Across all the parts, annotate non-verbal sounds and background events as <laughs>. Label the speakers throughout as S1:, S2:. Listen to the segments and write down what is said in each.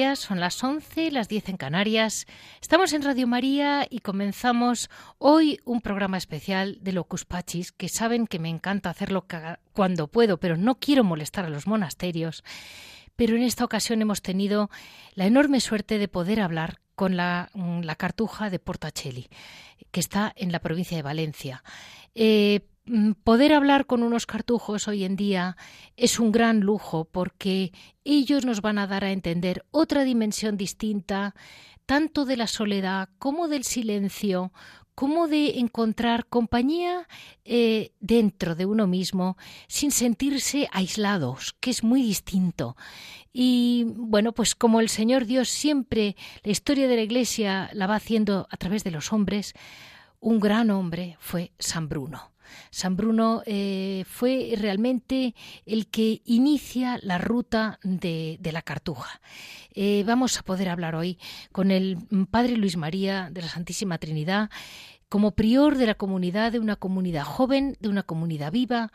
S1: Son las 11, las 10 en Canarias. Estamos en Radio María y comenzamos hoy un programa especial de Locus Pachis, que saben que me encanta hacerlo cuando puedo, pero no quiero molestar a los monasterios. Pero en esta ocasión hemos tenido la enorme suerte de poder hablar con la, la cartuja de Portacelli, que está en la provincia de Valencia. Eh, Mm, poder hablar con unos cartujos hoy en día es un gran lujo porque ellos nos van a dar a entender otra dimensión distinta, tanto de la soledad como del silencio, como de encontrar compañía eh, dentro de uno mismo sin sentirse aislados, que es muy distinto. Y bueno, pues como el Señor Dios siempre la historia de la Iglesia la va haciendo a través de los hombres, un gran hombre fue San Bruno. San Bruno eh, fue realmente el que inicia la ruta de, la cartuja. Eh, vamos a poder hablar hoy con el Padre Luis María de la Santísima Trinidad como prior de la comunidad, de una comunidad joven, de una comunidad viva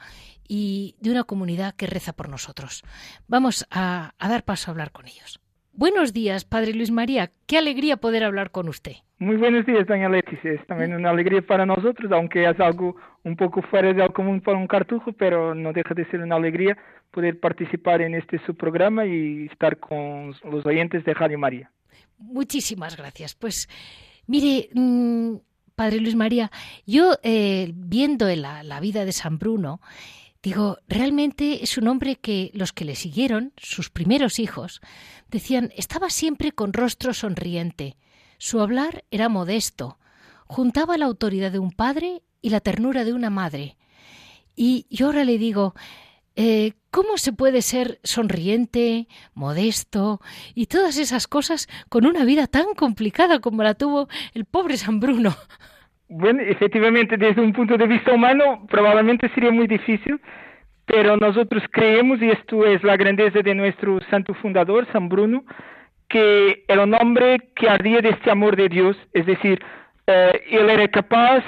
S1: y de una comunidad que reza por nosotros. Vamos a, a dar paso a hablar con ellos. Buenos días, Padre Luis María. Qué alegría poder hablar con usted.
S2: Muy buenos días, doña Leticia. Es también una alegría para nosotros, aunque es algo un poco fuera del común para un cartujo, pero no deja de ser una alegría poder participar en este su programa y estar con los oyentes de Radio María.
S1: Muchísimas gracias. Pues mire, mm, Padre Luis María, yo eh, viendo la, la vida de San Bruno, Digo, realmente es un hombre que los que le siguieron, sus primeros hijos, decían, estaba siempre con rostro sonriente. Su hablar era modesto. Juntaba la autoridad de un padre y la ternura de una madre. Y yo ahora le digo, eh, ¿cómo se puede ser sonriente, modesto y todas esas cosas con una vida tan complicada como la tuvo el pobre San Bruno?
S2: Bueno, efectivamente, desde un punto de vista humano, probablemente sería muy difícil, pero nosotros creemos, y esto es la grandeza de nuestro santo fundador, San Bruno, que era un hombre que ardía de este amor de Dios, es decir, eh, él era capaz,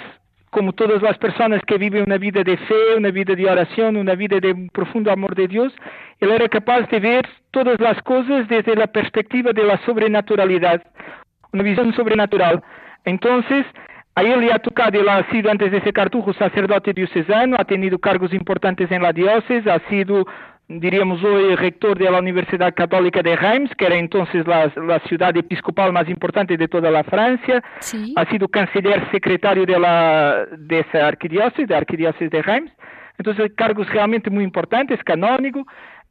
S2: como todas las personas que viven una vida de fe, una vida de oración, una vida de un profundo amor de Dios, él era capaz de ver todas las cosas desde la perspectiva de la sobrenaturalidad, una visión sobrenatural. Entonces, a él le ha tocado, él ha sido antes de ser cartujo sacerdote diocesano, ha tenido cargos importantes en la diócesis, ha sido, diríamos hoy, rector de la Universidad Católica de Reims, que era entonces la, ciudad episcopal más importante de toda la Francia, ha sido canciller secretario de, la, de esa arquidiócesis, de la arquidiócesis de Reims, entonces cargos realmente muy importantes, canónico,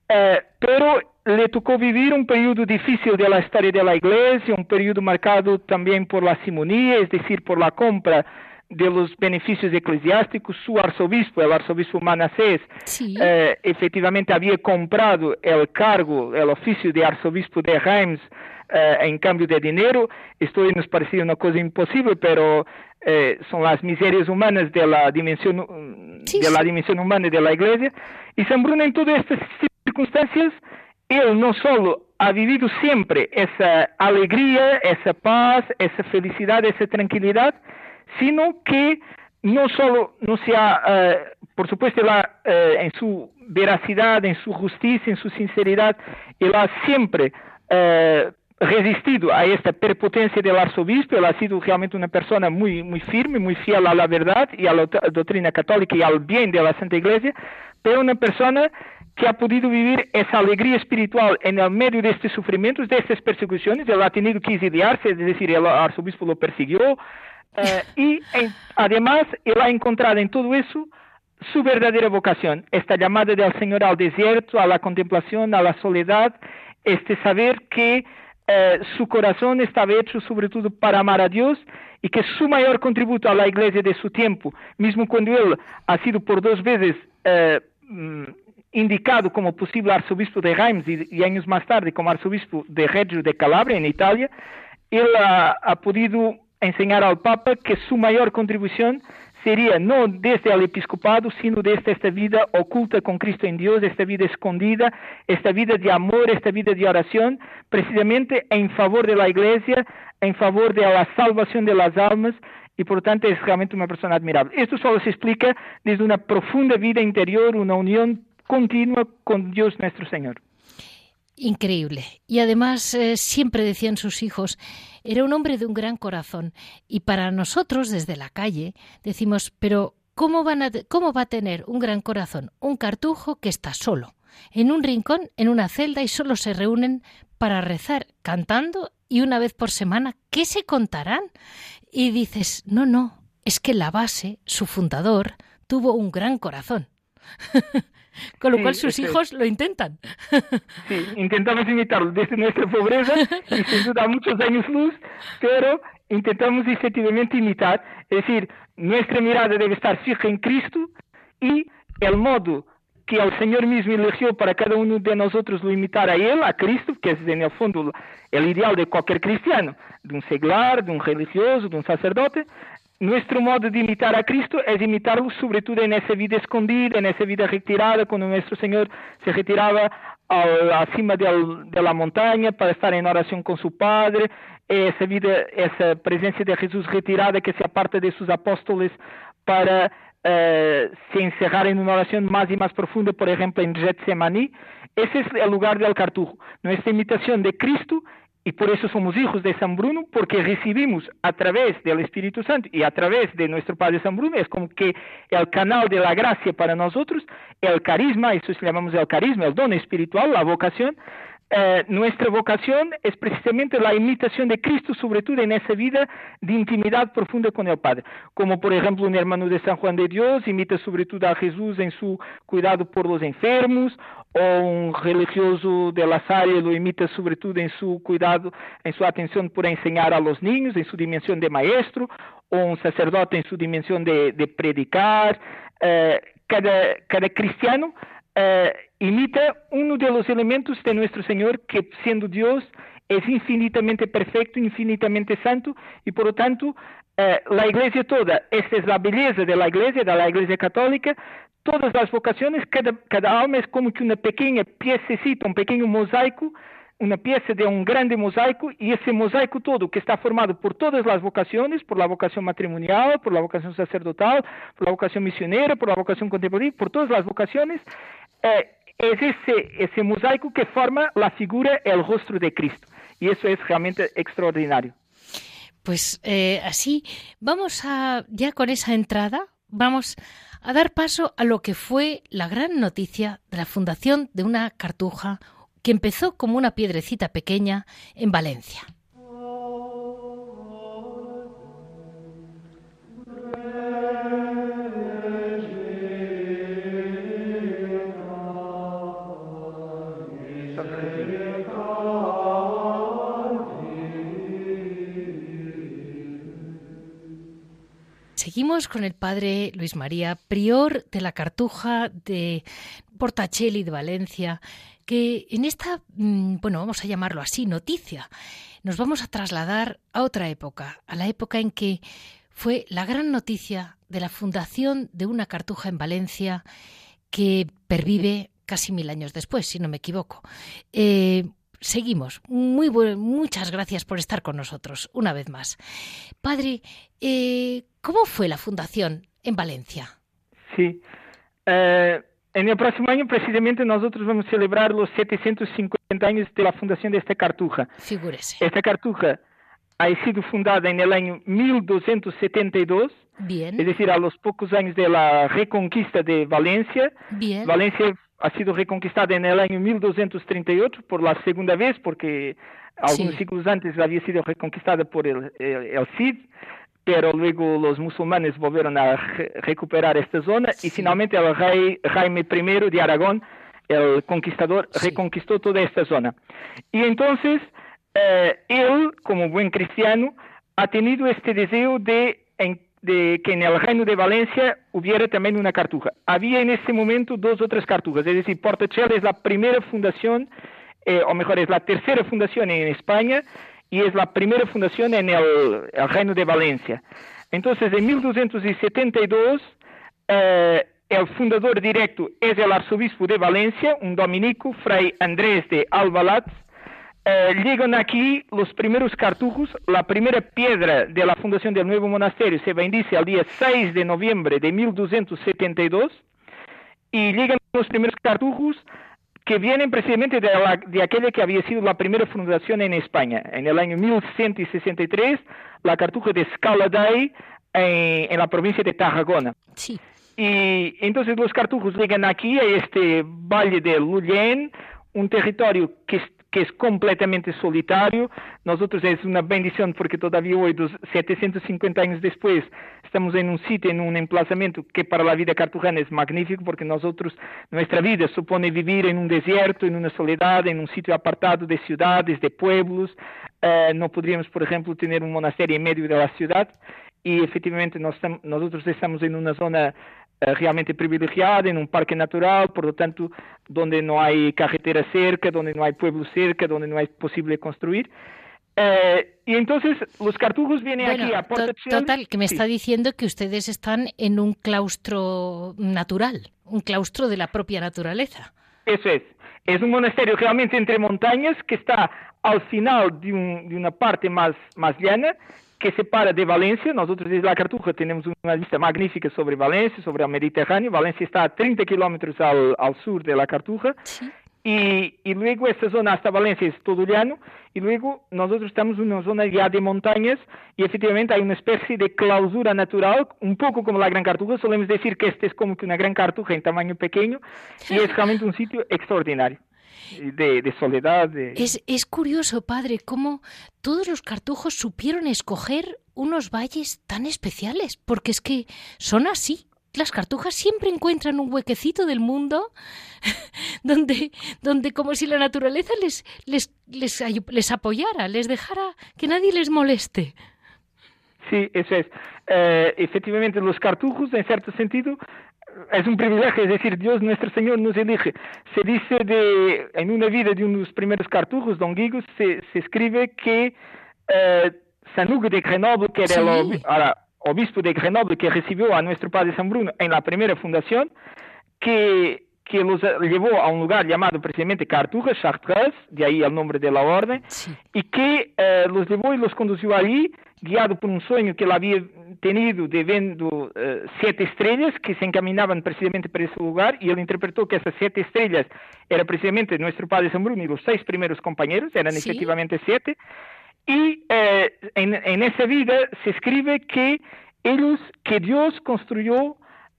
S2: eh, pero le tocó vivir un periodo difícil de la historia de la Iglesia, un periodo marcado también por la simonía, es decir, por la compra de los beneficios eclesiásticos. Su arzobispo, el arzobispo Manasés, eh, efectivamente había comprado el cargo, el oficio de arzobispo de Reims eh, en cambio de dinero. Esto nos parecía una cosa imposible, pero eh, son las miserias humanas de la dimensión de la dimensión humana de la Iglesia. Y San Bruno en todas estas circunstancias él no solo ha vivido siempre esa alegría, esa paz, esa felicidad, esa tranquilidad, sino que no solo no se ha, eh, por supuesto, eh, en su veracidad, en su justicia, en su sinceridad, él ha siempre eh, resistido a esta prepotencia del arzobispo, él ha sido realmente una persona muy firme, muy fiel a la verdad y a la doctrina católica y al bien de la Santa Iglesia, pero una persona que ha podido vivir esa alegría espiritual en el medio de estos sufrimientos, de estas persecuciones. Él ha tenido que exiliarse, es decir, el arzobispo lo persiguió. Eh, y <laughs> además, él ha encontrado en todo eso su verdadera vocación, esta llamada del Señor al desierto, a la contemplación, a la soledad, este saber que eh, su corazón estaba hecho sobre todo para amar a Dios y que su mayor contributo a la iglesia de su tiempo, mismo cuando él ha sido por dos veces eh, mm, indicado como posible arzobispo de Reims y, años más tarde como arzobispo de Reggio de Calabria, en Italia, él ha, podido enseñar al Papa que su mayor contribución sería no desde el episcopado, sino desde esta vida oculta con Cristo en Dios, esta vida escondida, esta vida de amor, esta vida de oración, precisamente en favor de la Iglesia, en favor de la salvación de las almas, y por tanto es realmente una persona admirable. Esto solo se explica desde una profunda vida interior, una unión continua con Dios nuestro Señor.
S1: Increíble. Y además eh, siempre decían sus hijos, era un hombre de un gran corazón. Y para nosotros desde la calle decimos, pero ¿cómo, ¿cómo va a tener un gran corazón un cartujo que está solo? En un rincón, en una celda y solo se reúnen para rezar, cantando y una vez por semana, ¿qué se contarán? Y dices, no, no, es que la base, su fundador, tuvo un gran corazón. <laughs> Con lo cual sus hijos lo intentan.
S2: Sí, intentamos imitarlo desde nuestra pobreza y sin duda muchos años luz, pero intentamos efectivamente imitar. Es decir, nuestra mirada debe estar fija en Cristo y el modo que el Señor mismo eligió para cada uno de nosotros lo imitar a Él, a Cristo, que es en el fondo el ideal de cualquier cristiano, de un seglar, de un religioso, de un sacerdote, nuestro modo de imitar a Cristo es imitarlo sobre todo en esa vida escondida, en esa vida retirada, cuando nuestro Señor se retiraba al, acima del, de la montaña para estar en oración con su Padre, esa vida, esa presencia de Jesús retirada que se aparta de sus apóstoles para eh, se encerrar en una oración más y más profunda, por ejemplo en Getsemaní. Ese es el lugar del cartujo. Nuestra imitación de Cristo y por eso somos hijos de San Bruno, porque recibimos a través del Espíritu Santo y a través de nuestro Padre San Bruno, es como que el canal de la gracia para nosotros, el carisma, eso llamamos el carisma, el don espiritual, la vocación, eh, nuestra vocación es precisamente la imitación de Cristo, sobre todo en esa vida de intimidad profunda con el Padre. Como por ejemplo un hermano de San Juan de Dios imita sobre todo a Jesús en su cuidado por los enfermos, o un religioso de la Salle lo imita sobre todo en su cuidado, en su atención por enseñar a los niños, en su dimensión de maestro, o un sacerdote en su dimensión de, predicar. Eh, cada, cristiano eh, imita uno de los elementos de nuestro Señor que siendo Dios es infinitamente perfecto, infinitamente santo y por lo tanto eh, la iglesia toda, esta es la belleza de la iglesia, de la iglesia católica, todas las vocaciones, cada, alma es como que una pequeña piececita, un pequeño mosaico, una pieza de un grande mosaico y ese mosaico todo que está formado por todas las vocaciones, por la vocación matrimonial, por la vocación sacerdotal, por la vocación misionera, por la vocación contemporánea, por todas las vocaciones, eh, es ese, ese mosaico que forma la figura, el rostro de Cristo. Y eso es realmente extraordinario.
S1: Pues eh, así, vamos a, ya con esa entrada, vamos a dar paso a lo que fue la gran noticia de la fundación de una cartuja que empezó como una piedrecita pequeña en Valencia. Seguimos con el padre Luis María, prior de la Cartuja de Portacelli de Valencia, que en esta, mm, bueno, vamos a llamarlo así, noticia, nos vamos a trasladar a otra época, a la época en que fue la gran noticia de la fundación de una cartuja en Valencia que pervive casi mil años después, si no me equivoco. Eh, seguimos. Muy muchas gracias por estar con nosotros una vez más. Padre, eh, ¿cómo fue la fundación en Valencia?
S2: Sí. Eh, en el próximo año, precisamente, nosotros vamos a celebrar los 750 años de la fundación de esta cartuja.
S1: Figúrese.
S2: Esta cartuja ha sido fundada en el año 1272.
S1: Bien.
S2: Es decir, a los pocos años de la reconquista de Valencia.
S1: Bien.
S2: Valencia ha sido reconquistada en el año 1238 por la segunda vez, porque algunos siglos antes había sido reconquistada por el, Cid, pero luego los musulmanes volvieron a recuperar esta zona y finalmente el rey Jaime I de Aragón, el conquistador, reconquistó toda esta zona. Y entonces eh, él, como buen cristiano, ha tenido este deseo de de que en el reino de Valencia hubiera también una cartuja. Había en ese momento dos o tres cartujas, es decir, Portachel es la primera fundación, eh, o mejor, es la tercera fundación en España, y es la primera fundación en el, reino de Valencia. Entonces, en 1272, eh, el fundador directo es el arzobispo de Valencia, un dominico, Fray Andrés de Albalat. Eh, llegan aquí los primeros cartujos. La primera piedra de la fundación del nuevo monasterio se bendice el día 6 de noviembre de 1272 y llegan los primeros cartujos que vienen precisamente de, de, aquella que había sido la primera fundación en España. En el año 1163, la cartuja de Scaladay en, en la provincia de Tarragona.
S1: Sí.
S2: Y entonces los cartujos llegan aquí, a este valle de Lullén, un territorio que, que es completamente solitario. Nosotros es una bendición porque todavía hoy, 750 años después, estamos en un sitio, en un emplazamiento que para la vida cartujana es magnífico porque nosotros, nuestra vida supone vivir en un desierto, en una soledad, en un sitio apartado de ciudades, de pueblos. Eh, no podríamos, por ejemplo, tener un monasterio en medio de la ciudad y efectivamente nosotros estamos en una zona realmente privilegiada, en un parque natural, por lo tanto, donde no hay carretera cerca, donde no hay pueblo cerca, donde no hay posible construir. Eh, y entonces los cartujos vienen aquí a Puerto
S1: Total, que me está diciendo que ustedes están en un claustro natural, un claustro de la propia naturaleza.
S2: Eso es. Es un monasterio realmente entre montañas que está al final de, un, de una parte más, más llana que separa de Valencia. Nosotros desde la Cartuja tenemos una vista magnífica sobre Valencia, sobre el Mediterráneo. Valencia está a 30 kilómetros al, al, sur de la Cartuja. Y, y, luego esta zona hasta Valencia es todo llano. Y luego nosotros estamos en una zona ya de montañas y efectivamente hay una especie de clausura natural, un poco como la Gran Cartuja. Solemos decir que este es como que una Gran Cartuja en tamaño pequeño y es realmente un sitio extraordinario de, soledad.
S1: Es, es curioso, padre, cómo todos los cartujos supieron escoger unos valles tan especiales, porque es que son así. Las cartujas siempre encuentran un huequecito del mundo <laughs> donde, donde como si la naturaleza les, les, les, les apoyara, les dejara que nadie les moleste.
S2: Sí, eso es. Eh, efectivamente, los cartujos, en cierto sentido, es un privilegio, es decir, Dios nuestro Señor nos elige. Se dice de, en una vida de unos primeros cartujos, Don Guigo, se, se escribe que eh, San Hugo de Grenoble, que era el obispo de Grenoble, que recibió a nuestro padre San Bruno en la primera fundación, que, que los llevó a un lugar llamado precisamente Cartuja, Chartres, de ahí el nombre de la orden, y que eh, los llevó y los condució allí guiado por un sueño que él había tenido de viendo eh, siete estrellas que se encaminaban precisamente para ese lugar y él interpretó que esas siete estrellas eran precisamente nuestro padre San Bruno y los seis primeros compañeros, eran efectivamente siete, y eh, en, en, esa vida se escribe que ellos, que Dios construyó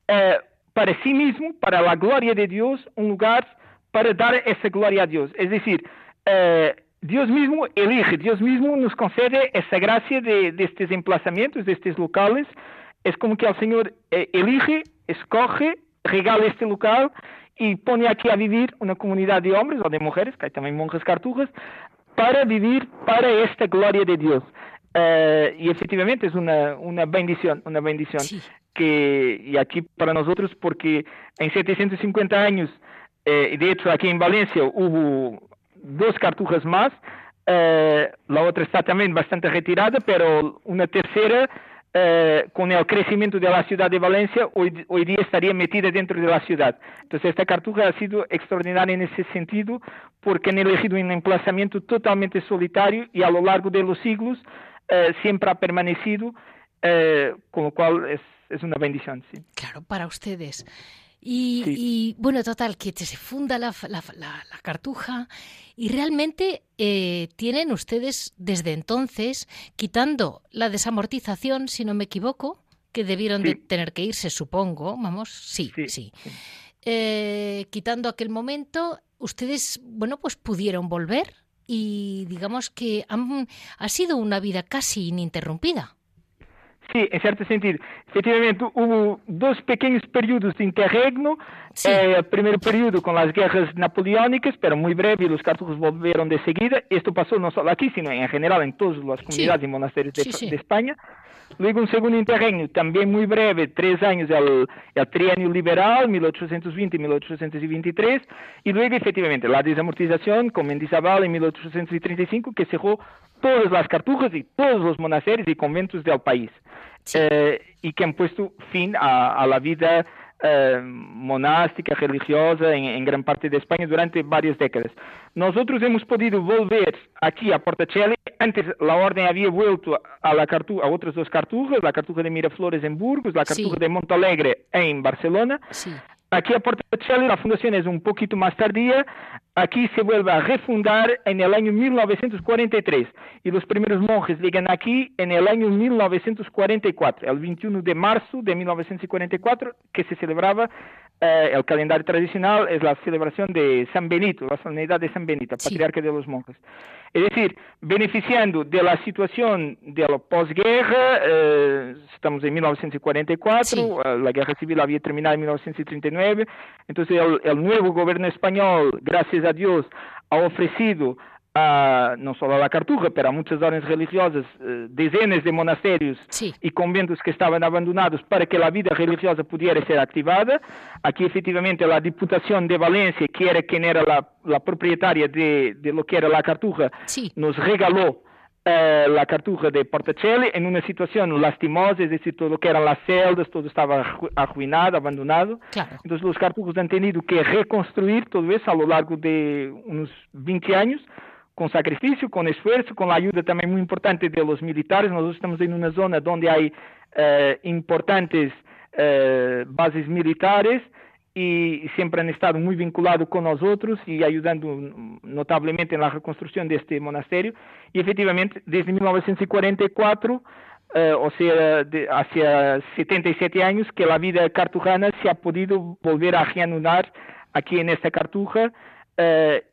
S2: eh, para sí mismo, para la gloria de Dios, un lugar para dar esa gloria a Dios. Es decir, Dios mismo elige, Dios mismo nos concede esa gracia de, estos emplazamientos, de estos locales. Es como que el Señor eh, elige, escoge, regala este local y pone aquí a vivir una comunidad de hombres o de mujeres, que hay también monjas cartujas, para vivir para esta gloria de Dios. Eh, y efectivamente es una, una bendición, una bendición. Que, y aquí para nosotros, porque en 750 años, eh, de hecho aquí en Valencia hubo dos cartujas más. Eh, la otra está también bastante retirada, pero una tercera, eh, con el crecimiento de la ciudad de Valencia, hoy, hoy día estaría metida dentro de la ciudad. Entonces, esta cartuja ha sido extraordinaria en ese sentido, porque han elegido un emplazamiento totalmente solitario y a lo largo de los siglos eh, siempre ha permanecido, con lo cual es, es una bendición. Sí.
S1: Claro, para ustedes. Y, bueno, total, que se funda la, la, cartuja y realmente eh, tienen ustedes desde entonces, quitando la desamortización, si no me equivoco, que debieron de tener que irse, supongo, vamos, sí, sí. Eh, quitando aquel momento, ustedes, bueno, pues pudieron volver y digamos que han, ha sido una vida casi ininterrumpida.
S2: Sí, en cierto sentido. Efectivamente, hubo dos pequeños periodos de interregno. Eh, el primer periodo con las guerras napoleónicas, pero muy breve, y los cartujos volvieron de seguida. Esto pasó no solo aquí, sino en general en todas las comunidades y monasterios de, España. Luego un segundo interregno, también muy breve, tres años, el, el trienio liberal, 1820-1823, y luego efectivamente la desamortización con Mendizábal en 1835, que cerró todas las cartujas y todos los monasterios y conventos del país eh, y que han puesto fin a, la vida eh, monástica, religiosa en, gran parte de España durante varias décadas. Nosotros hemos podido volver aquí a Portacelli. Antes la orden había vuelto a, la a otras dos cartujas, la cartuja de Miraflores en Burgos, la cartuja de Montalegre en Barcelona. Aquí a Portacelli la fundación es un poquito más tardía. Aquí se vuelve a refundar en el año 1943 y los primeros monjes llegan aquí en el año 1944, el 21 de marzo de 1944, que se celebraba eh, el calendario tradicional, es la celebración de San Benito, la solemnidad de San Benito, patriarca de los monjes. Es decir, beneficiando de la situación de la posguerra, eh, estamos en 1944, eh, la guerra civil había terminado en 1939, entonces el nuevo gobierno español, gracias a Dios, ha ofrecido no solo a la Cartuja, pero a muchas órdenes religiosas, eh, decenas de monasterios y conventos que estaban abandonados para que la vida religiosa pudiera ser activada. Aquí, efectivamente, la Diputación de Valencia, que era quien era la, propietaria de, lo que era la Cartuja, nos regaló eh, la Cartuja de Portacelli en una situación lastimosa, es decir, todo lo que eran las celdas, todo estaba arruinado, abandonado. Entonces los cartujos han tenido que reconstruir todo eso a lo largo de unos 20 años con sacrificio, con esfuerzo, con la ayuda también muy importante de los militares. Nosotros estamos en una zona donde hay eh, importantes eh, bases militares y siempre han estado muy vinculados con nosotros y ayudando notablemente en la reconstrucción de este monasterio. Y efectivamente, desde 1944, eh, o sea, de, hacia 77 años, que la vida cartujana se ha podido volver a reanudar aquí en esta cartuja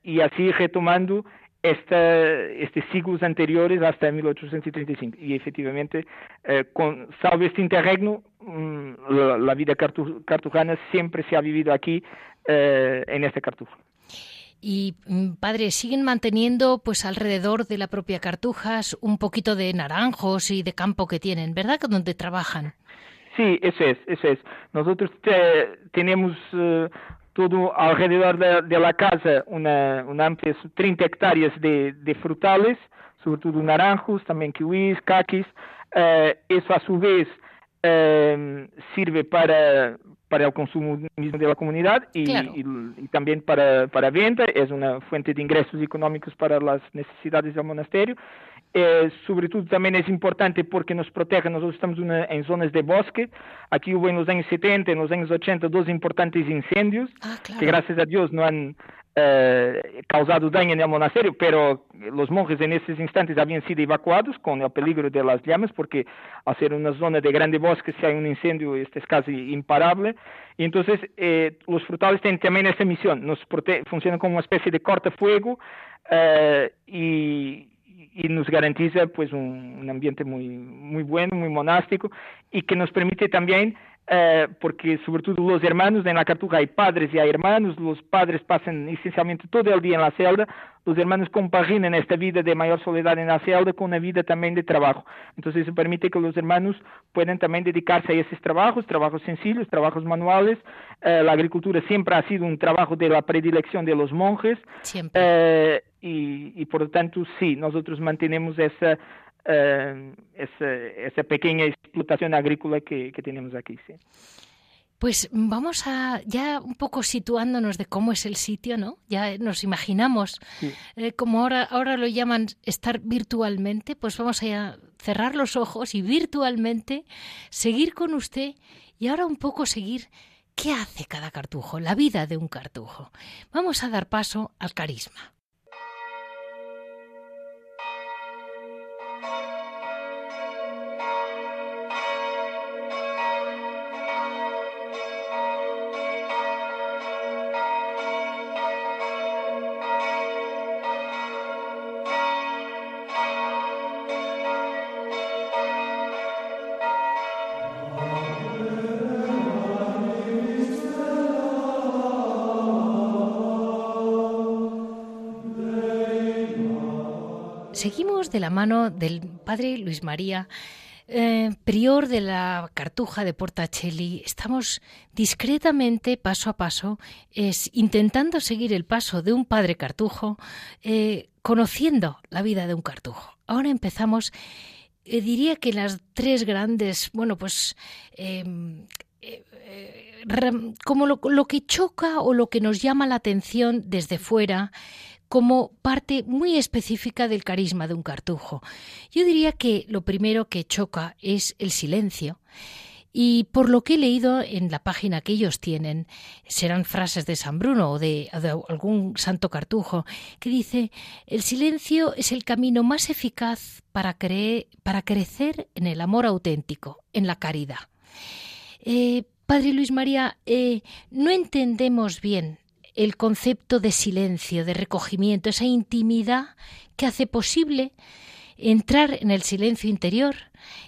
S2: y así retomando esta, estes siglos anteriores hasta 1835. Y efectivamente, eh, con, salvo este interregno, mm, la, la, vida cartu, cartujana siempre se ha vivido aquí eh, en esta cartuja.
S1: Y mm, padre, siguen manteniendo pues alrededor de la propia Cartujas un poquito de naranjos y de campo que tienen, ¿verdad? Donde trabajan.
S2: Sí, eso es, eso es. Nosotros tenemos uh, todo alrededor de, la casa una, una amplia 30 hectáreas de, de, frutales, sobre todo naranjos, también kiwis, caquis. Eh, eso a su vez eh, sirve para, para el consumo mismo de la comunidad y, y, también para, para venta, es una fuente de ingresos económicos para las necesidades del monasterio eh, sobretudo también es importante porque nos protege, nosotros estamos una, en zonas de bosque, aquí hubo en los años 70, en los años 80 dos importantes incendios ah, que gracias a Dios no han eh, causado daño en el monasterio, pero los monjes en esos instantes habían sido evacuados con el peligro de las llamas porque al ser una zona de grande bosque si hay un incendio este es casi imparable. Y entonces eh, los frutales tienen también esa misión, nos funcionan como una especie de cortafuego eh, y y nos garantiza pues un, un, ambiente muy, muy bueno, muy monástico y que nos permite también eh, porque sobre todo los hermanos en la cartuja hay padres y hay hermanos, los padres pasan esencialmente todo el día en la celda, los hermanos compaginan esta vida de mayor soledad en la celda con una vida también de trabajo. Entonces eso permite que los hermanos puedan también dedicarse a esos trabajos, trabajos sencillos, trabajos manuales. Eh, la agricultura siempre ha sido un trabajo de la predilección de los monjes. Eh, y, y por lo tanto, sí, nosotros mantenemos esa eh, esa, pequeña explotación agrícola que, tenemos aquí. Sí.
S1: Pues vamos a ya un poco situándonos de cómo es el sitio, ¿no? Ya nos imaginamos, eh, como ahora, ahora lo llaman estar virtualmente, pues vamos a cerrar los ojos y virtualmente seguir con usted y ahora un poco seguir qué hace cada cartujo, la vida de un cartujo. Vamos a dar paso al carisma. Seguimos la mano del padre Luis María eh, prior de la Cartuja de Portacelli, estamos discretamente, paso a paso, es, intentando seguir el paso de un padre cartujo, eh, conociendo la vida de un cartujo. Ahora empezamos, eh, diría que las tres grandes, bueno, pues em, como lo, que choca o lo que nos llama la atención desde fuera como parte muy específica del carisma de un cartujo. Yo diría que lo primero que choca es el silencio. Y por lo que he leído en la página que ellos tienen, serán frases de San Bruno o de, algún santo cartujo, que dice, el silencio es el camino más eficaz para, para crecer en el amor auténtico, en la caridad. Eh, Padre Luis María, eh, no entendemos bien el concepto de silencio, de recogimiento, esa intimidad que hace posible entrar en el silencio interior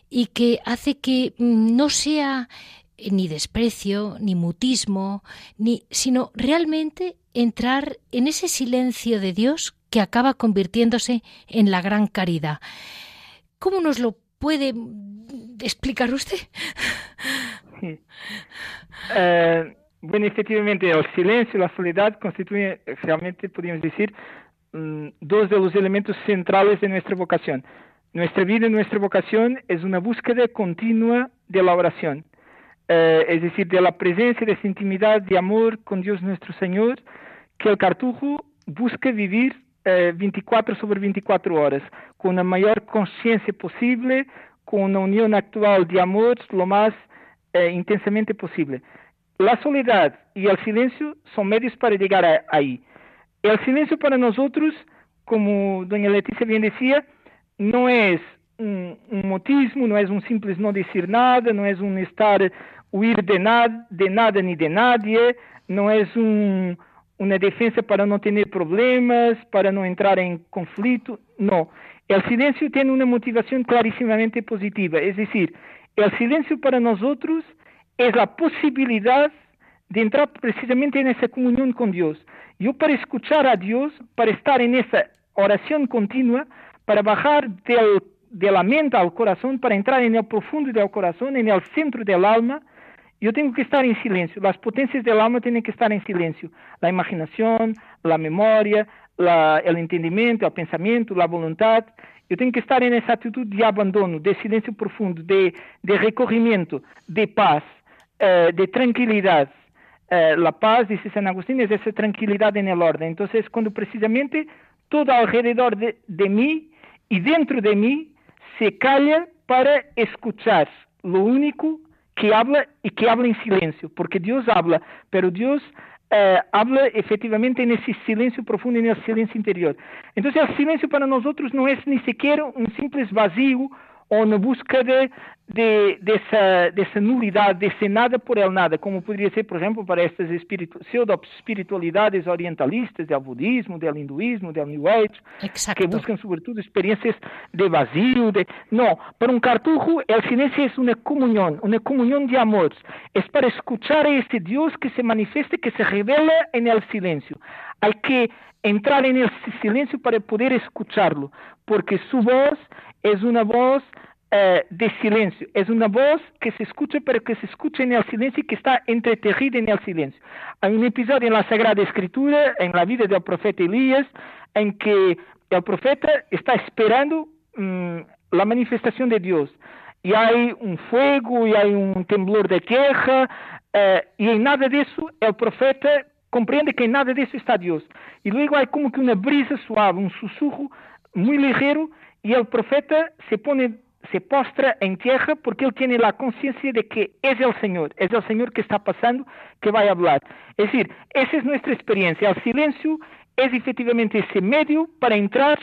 S1: y que hace que mm, no sea eh, ni desprecio, ni mutismo, ni, sino realmente entrar en ese silencio de Dios que acaba convirtiéndose en la gran caridad. ¿Cómo nos lo puede explicar usted?
S2: Eh, bueno, efectivamente, el silencio y la soledad constituyen realmente, podríamos decir, mm, dos de los elementos centrales de nuestra vocación. Nuestra vida y nuestra vocación es una búsqueda continua de la oración, eh, es decir, de la presencia, de esa intimidad, de amor con Dios nuestro Señor, que el cartujo busca vivir 24 eh, sobre 24 horas, con la mayor conciencia posible, con una unión actual de amor lo más eh, intensamente posible. La soledad y el silencio son medios para llegar ahí. El silencio para nosotros, como doña Leticia bien decía, no es un, un motismo, no es un simple no decir nada, no es un estar huir de, nada, de nada ni de nadie, no es un, una defensa para no tener problemas, para no entrar en conflicto, no. El silencio tiene una motivación clarísimamente positiva, es decir, el silencio para nosotros es la posibilidad de entrar precisamente en esa comunión con Dios. Yo para escuchar a Dios, para estar en esa oración continua, para bajar de la mente al corazón, para entrar en el profundo del corazón, en el centro del alma, yo tengo que estar en silencio. Las potencias del alma tienen que estar en silencio. La imaginación, la memoria, el entendimiento, el pensamiento, la voluntad. Yo tengo que estar en esa actitud de abandono, de silencio profundo, de recorrimiento, de paz. Eh, de tranquilidad. Eh, la paz, dice San Agustín, es esa tranquilidad en el orden. Entonces, cuando precisamente todo alrededor de, de mí y dentro de mí se calla para escuchar lo único que habla y que habla en silencio, porque Dios habla, pero Dios eh, habla efectivamente en ese silencio profundo, en el silencio interior. Entonces el silencio para nosotros no es ni siquiera un simple vacío ou na busca de, de, dessa, dessa nulidade, desse nada por el nada, como poderia ser, por exemplo, para estas espiritu pseudo-espiritualidades orientalistas, do budismo, do hinduísmo, do New Age,
S1: Exacto.
S2: que buscam, sobretudo, experiências de vazio. De... Não, para um cartujo, o silêncio é uma comunhão, uma comunhão de amor. É para escutar a este Deus que se manifesta, que se revela en el silêncio. Hay que entrar en ese silencio para poder escucharlo, porque su voz es una voz eh, de silencio, es una voz que se escucha, pero que se escucha en el silencio y que está entreterrida en el silencio. Hay un episodio en la Sagrada Escritura, en la vida del profeta Elías, en que el profeta está esperando mmm, la manifestación de Dios. Y hay un fuego, y hay un temblor de tierra, eh, y en nada de eso el profeta comprende que en nada de eso está Dios. Y luego hay como que una brisa suave, un susurro muy ligero, y el profeta se pone, se postra en tierra porque él tiene la conciencia de que es el Señor, es el Señor que está pasando, que va a hablar. Es decir, esa es nuestra experiencia. El silencio es efectivamente ese medio para entrar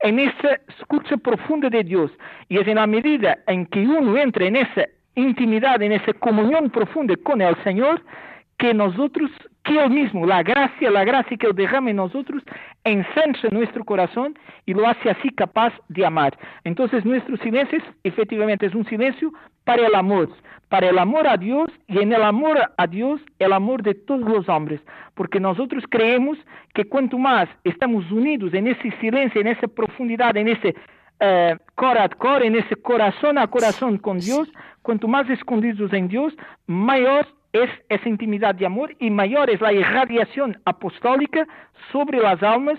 S2: en esa escucha profunda de Dios. Y es en la medida en que uno entra en esa intimidad, en esa comunión profunda con el Señor, que nosotros que Él mismo, la gracia, la gracia que Él derrama en nosotros, ensancha nuestro corazón y lo hace así capaz de amar. Entonces nuestro silencio efectivamente es un silencio para el amor, para el amor a Dios y en el amor a Dios el amor de todos los hombres, porque nosotros creemos que cuanto más estamos unidos en ese silencio, en esa profundidad, en ese uh, cor a cor, nesse coração a coração com Deus, quanto mais escondidos em Deus, maior é essa intimidade de amor e maior é a irradiação apostólica sobre as almas,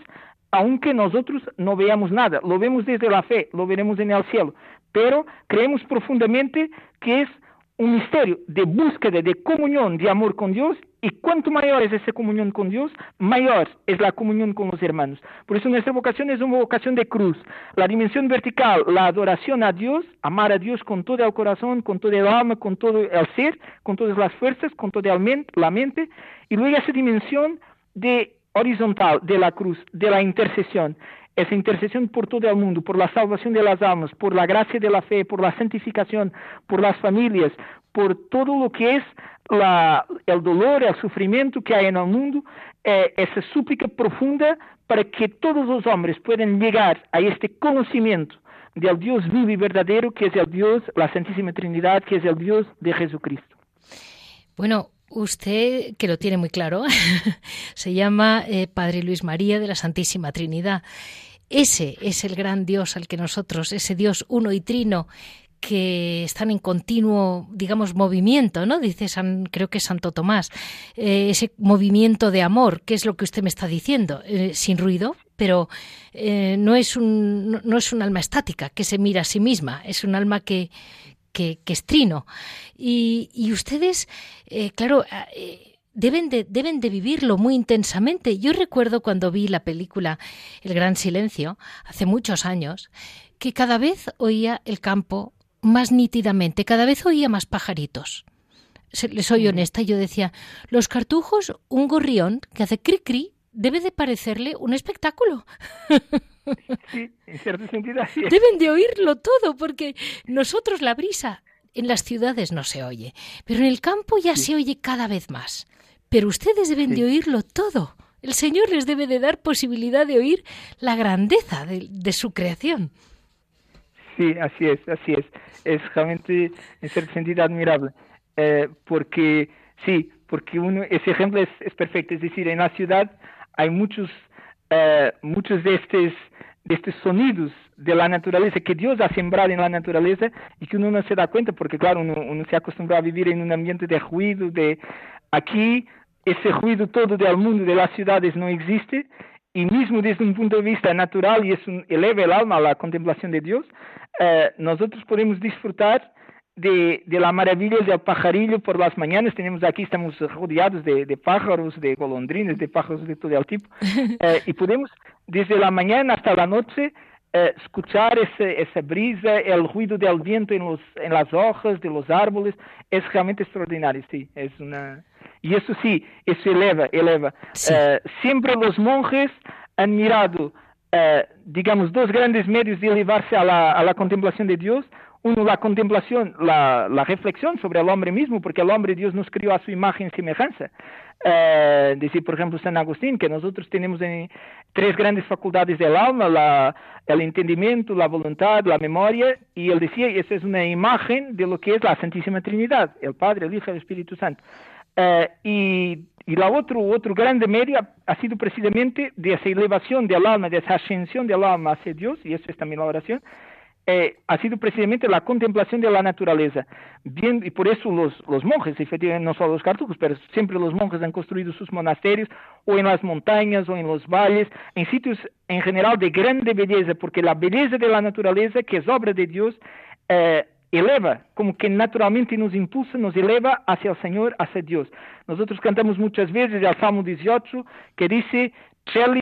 S2: aunque nosotros não veamos nada. Lo vemos desde a fé, lo veremos en el cielo. Pero creemos profundamente que es un misterio de búsqueda, de comunión, de amor con Dios, y cuanto mayor es esa comunión con Dios, mayor es la comunión con los hermanos. Por eso nuestra vocación es una vocación de cruz. La dimensión vertical, la adoración a Dios, amar a Dios con todo el corazón, con todo el alma, con todo el ser, con todas las fuerzas, con toda la mente, y luego esa dimensión de horizontal de la cruz, de la intercesión, esa intercesión por todo el mundo, por la salvación de las almas, por la gracia de la fe, por la santificación, por las familias, por todo lo que es el dolor, el sufrimiento que hay en el mundo, eh, esa súplica profunda para que todos los hombres puedan llegar a este conocimiento del Dios vivo y verdadero, que es el Dios, la Santísima Trinidad, que es el Dios de Jesucristo.
S1: Bueno, Usted, que lo tiene muy claro, <laughs> se llama eh, Padre Luis María de la Santísima Trinidad. Ese es el gran Dios al que nosotros, ese Dios uno y trino, que están en continuo, digamos, movimiento, ¿no? Dice San, creo que Santo Tomás, eh, ese movimiento de amor, ¿qué es lo que usted me está diciendo? Eh, sin ruido, pero no, es un, no es un alma estática que se mira a sí misma, es un alma que, que, es trino. Y, ustedes, eh, claro, eh, deben de, deben de vivirlo muy intensamente. Yo recuerdo cuando vi la película El Gran Silencio, hace muchos años, que cada vez oía el campo más nítidamente, cada vez oía más pajaritos. Les soy honesta, yo decía, los cartujos, un gorrión que hace cri cri, debe de parecerle un espectáculo.
S2: Sí, en cierto sentido así
S1: Deben de oírlo todo, porque nosotros la brisa en las ciudades no se oye, pero en el campo ya se oye cada vez más. Pero ustedes deben de oírlo todo. El Señor les debe de dar posibilidad de oír la grandeza de, su creación.
S2: Sí, así es, así es. Es realmente, en cierto sentido, admirable. Eh, porque, sí, porque uno, ese ejemplo es, perfecto. Es decir, en la ciudad hay muchos, uh, muchos de estos, de estos sonidos de la naturaleza que Dios ha sembrado en la naturaleza y que uno no se da cuenta porque claro, uno, uno se acostumbra a vivir en un ambiente de ruido, de aquí ese ruido todo del mundo de las ciudades no existe y mismo desde un punto de vista natural y es un, eleva el alma a la contemplación de Dios, uh, nosotros podemos disfrutar de, de, la maravilla del pajarillo por las mañanas. Tenemos aquí, estamos rodeados de, de pájaros, de golondrinas, de pájaros de todo el tipo. <laughs> eh, y podemos, desde la mañana hasta la noche, eh, escuchar ese, esa brisa, el ruido del viento en, los, en las hojas de los árboles. Es realmente extraordinario, sí. Es una... Y eso sí, eso eleva, eleva. Sí. Eh, siempre los monjes han mirado, eh, digamos, dos grandes medios de elevarse a la, a la contemplación de Dios uno la contemplación, la, la, reflexión sobre el hombre mismo, porque el hombre Dios nos crió a su imagen y semejanza. Eh, decir, por ejemplo, San Agustín, que nosotros tenemos en tres grandes facultades del alma, la, el entendimiento, la voluntad, la memoria, y él decía, esa es una imagen de lo que es la Santísima Trinidad, el Padre, el Hijo y el Espíritu Santo. Eh, y, y la otro, otro grande medio ha sido precisamente de esa elevación del alma, de esa ascensión del alma hacia Dios, y eso es también la oración, eh, ha sido precisamente la contemplación de la naturaleza. Bien, y por eso los, los monjes, efectivamente, no solo los cartujos, pero siempre los monjes han construido sus monasterios o en las montañas o en los valles, en sitios en general de grande belleza, porque la belleza de la naturaleza, que es obra de Dios, eh, eleva, como que naturalmente nos impulsa, nos eleva hacia el Señor, hacia Dios. Nosotros cantamos muchas veces el Salmo 18 que dice, Celi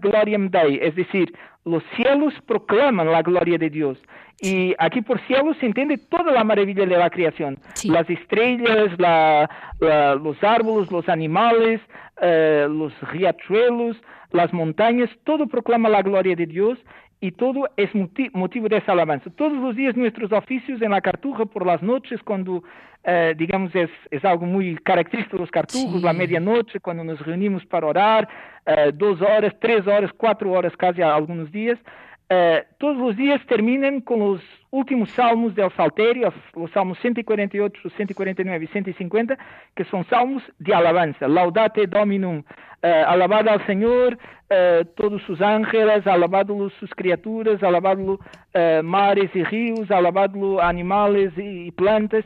S2: gloriam Dei, es decir, los cielos proclaman la gloria de Dios. Y aquí por cielos se entiende toda la maravilla de la creación. Sí. Las estrellas, la, la, los árboles, los animales, eh, los riachuelos, las montañas, todo proclama la gloria de Dios y todo es motivo de esa alabanza. Todos los días nuestros oficios en la cartuja por las noches, cuando, eh, digamos, es, es, algo muy característico de los cartujos, sí. la medianoche, cuando nos reunimos para orar, eh, dos horas, tres horas, cuatro horas casi algunos días, uh, todos os dias terminam com os últimos salmos del Salterio, os salmos 148, 149 e 150, que são salmos de alabança. Laudate Dominum, uh, alabado ao Senhor, uh, todos os ángeles, alabado suas criaturas, alabado uh, mares e rios, alabado animais e, e plantas.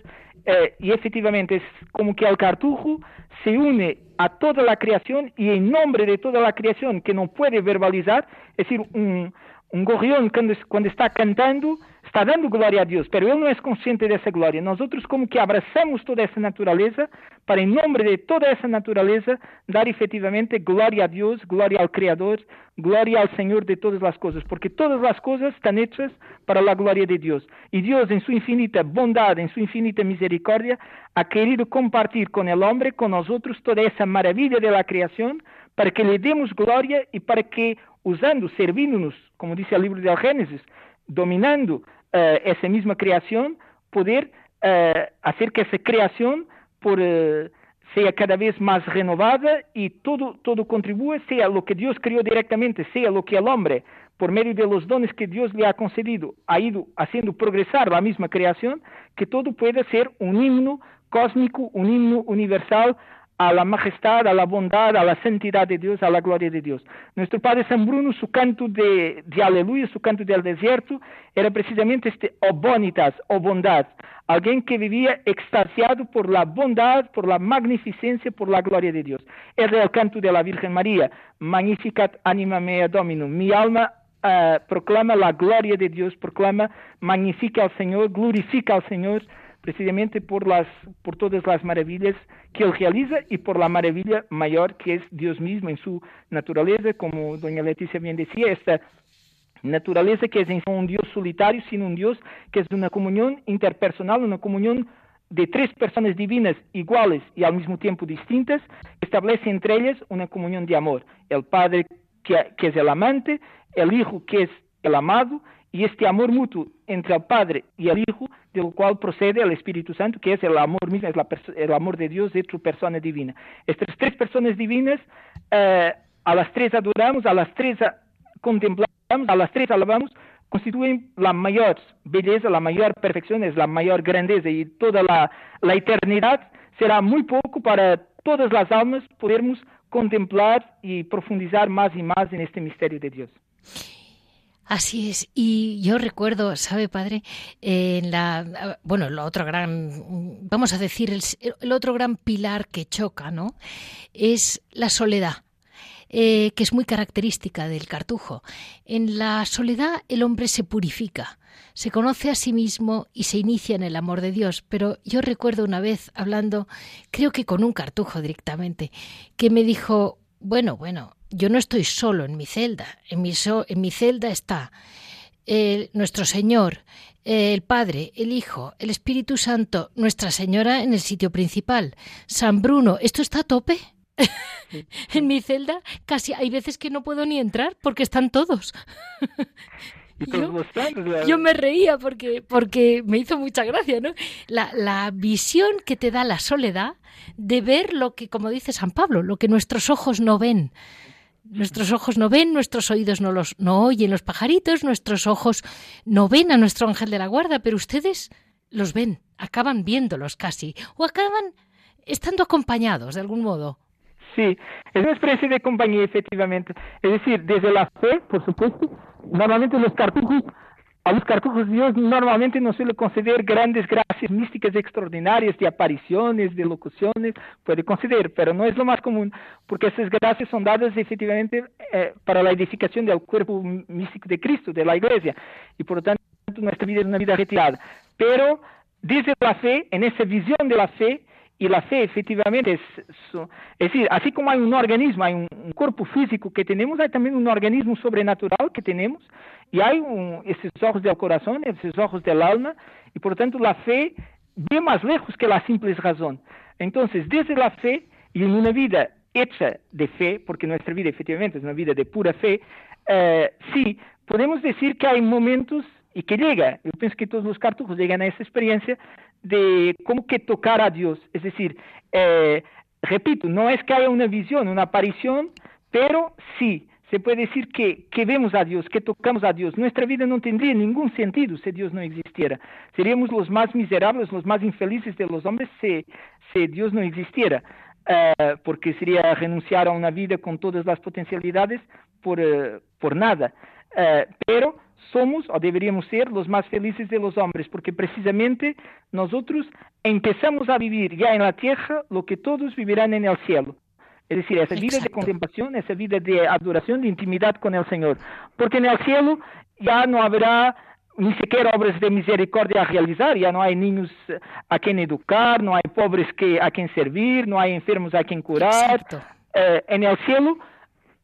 S2: e efetivamente, é como que o cartujo se une a toda a criação e em nome de toda a criação que não pode verbalizar, é decir, um, um gorrião quando, quando está cantando está dando glória a Deus, pero ele não é consciente dessa glória. Nós outros como que abraçamos toda essa natureza para, em nome de toda essa natureza, dar efetivamente glória a Deus, glória ao Criador, glória ao Senhor de todas as coisas, porque todas as coisas estão hechas para a glória de Deus. E Deus, em sua infinita bondade, em sua infinita misericórdia, ha querido compartilhar com o homem, com nós outros, toda essa maravilha da criação, para que lhe demos glória e para que, usando, servindo-nos, como diz o livro de Gênesis, dominando uh, essa mesma criação, poder uh, fazer que essa criação por, uh, seja cada vez mais renovada e todo, todo contribua, seja o que Deus criou diretamente, seja o que o homem, por meio de los dones que Deus lhe ha concedido, ha ido haciendo progresar a mesma criação, que todo pueda ser um himno cósmico, um himno universal a la majestad, a la bondad, a la santidad de Dios, a la gloria de Dios. Nuestro Padre San Bruno, su canto de, de aleluya, su canto del desierto, era precisamente este o bonitas, o bondad, alguien que vivía extasiado por la bondad, por la magnificencia, por la gloria de Dios. Era el canto de la Virgen María, magnificat anima mea dominum, mi alma uh, proclama la gloria de Dios, proclama, magnifica al Señor, glorifica al Señor, precisamente por, todas las maravillas que Él realiza y por la maravilla mayor que es Dios mismo en su naturaleza, como doña Leticia bien decía, esta naturaleza que es en un Dios solitario, sino un Dios que es una comunión interpersonal, una comunión de tres personas divinas iguales y al mismo tiempo distintas, establece entre ellas una comunión de amor. El Padre que es el amante, el Hijo que es el amado y este amor mutuo entre el Padre y el Hijo, del cual procede el Espíritu Santo, que es el amor mismo, es la, el amor de Dios hecho persona divina. Estas tres personas divinas, eh, a las tres adoramos, a las tres contemplamos, a las tres alabamos, constituyen la mayor belleza, la mayor perfección, es la mayor grandeza y toda la, la eternidad será muy poco para todas las almas podermos contemplar y profundizar más y más en este misterio de Dios.
S1: Así es. Y yo recuerdo, ¿sabe, padre? En la, bueno, el otro gran, vamos a decir, el, otro gran pilar que choca, ¿no? Es la soledad. Eh, que es muy característica del cartujo. En la soledad el hombre se purifica, se conoce a sí mismo y se inicia en el amor de Dios. Pero yo recuerdo una vez hablando, creo que con un cartujo directamente, que me dijo, bueno, bueno, yo no estoy solo en mi celda, en mi, en mi celda está nuestro Señor, el Padre, el Hijo, el Espíritu Santo, Nuestra Señora en el sitio principal, San Bruno, ¿esto está a tope? <laughs> en mi celda casi hay veces que no puedo ni entrar porque están todos. <laughs> yo, me reía porque, porque me hizo mucha gracia, ¿no? La, la visión que te da la soledad de ver lo que, como dice San Pablo, lo que nuestros ojos no ven. Nuestros ojos no ven, nuestros oídos no los no oyen los pajaritos, nuestros ojos no ven a nuestro ángel de la guarda, pero ustedes los ven, acaban viéndolos casi, o acaban estando acompañados de algún modo.
S2: Sí, es una especie de compañía, efectivamente. Es decir, desde la fe, por supuesto, normalmente los cartuchos a los cartujos Dios normalmente no suele conceder grandes gracias místicas extraordinarias de apariciones, de locuciones, puede conceder, pero no es lo más común, porque esas gracias son dadas efectivamente eh, para la edificación del cuerpo místico de Cristo, de la Iglesia, y por lo tanto nuestra vida es una vida retirada. Pero desde la fe, en esa visión de la fe, y la fe efectivamente es, es decir, así como hay un organismo, hay un, cuerpo físico que tenemos, hay también un organismo sobrenatural que tenemos, y hay un, esos ojos del corazón, esos ojos del alma, y por tanto la fe ve más lejos que la simple razón. Entonces, desde la fe y en una vida hecha de fe, porque nuestra vida efectivamente es una vida de pura fe, eh, sí, podemos decir que hay momentos y que llega, yo pienso que todos los cartujos llegan a esa experiencia de cómo que tocar a Dios. Es decir, eh, repito, no es que haya una visión, una aparición, pero sí se puede decir que, vemos a Dios, que tocamos a Dios. Nuestra vida no tendría ningún sentido si Dios no existiera. Seríamos los más miserables, los más infelices de los hombres si, Dios no existiera. Uh, porque sería renunciar a una vida con todas las potencialidades por, por nada. Uh, pero somos o deberíamos ser los más felices de los hombres, porque precisamente nosotros empezamos a vivir ya en la tierra lo que todos vivirán en el cielo. Es decir, esa vida de contemplación, esa vida de adoración, de intimidad con el Señor. Porque en el cielo ya no habrá ni siquiera obras de misericordia a realizar, ya no hay niños a quien educar, no hay pobres que, a quien servir, no hay enfermos a quien curar. Eh, en el cielo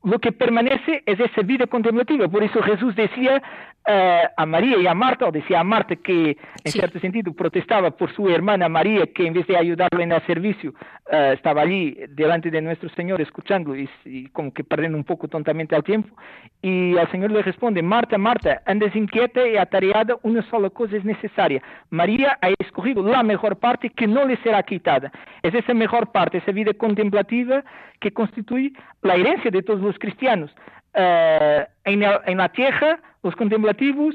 S2: lo que permanece es esa vida contemplativa. Por eso Jesús decía uh, a María y a Marta, o decía a Marta que en sí. cierto sentido protestaba por su hermana María, que en vez de ayudarlo en el servicio, uh, estaba allí delante de nuestro Señor escuchando y, y, como que perdiendo un poco tontamente el tiempo. Y el Señor le responde, Marta, Marta, andes inquieta y atareada, una sola cosa es necesaria. María ha escogido la mejor parte que no le será quitada. Es esa mejor parte, esa vida contemplativa que constituye la herencia de todos los cristianos. Uh, en, en, la tierra, los contemplativos,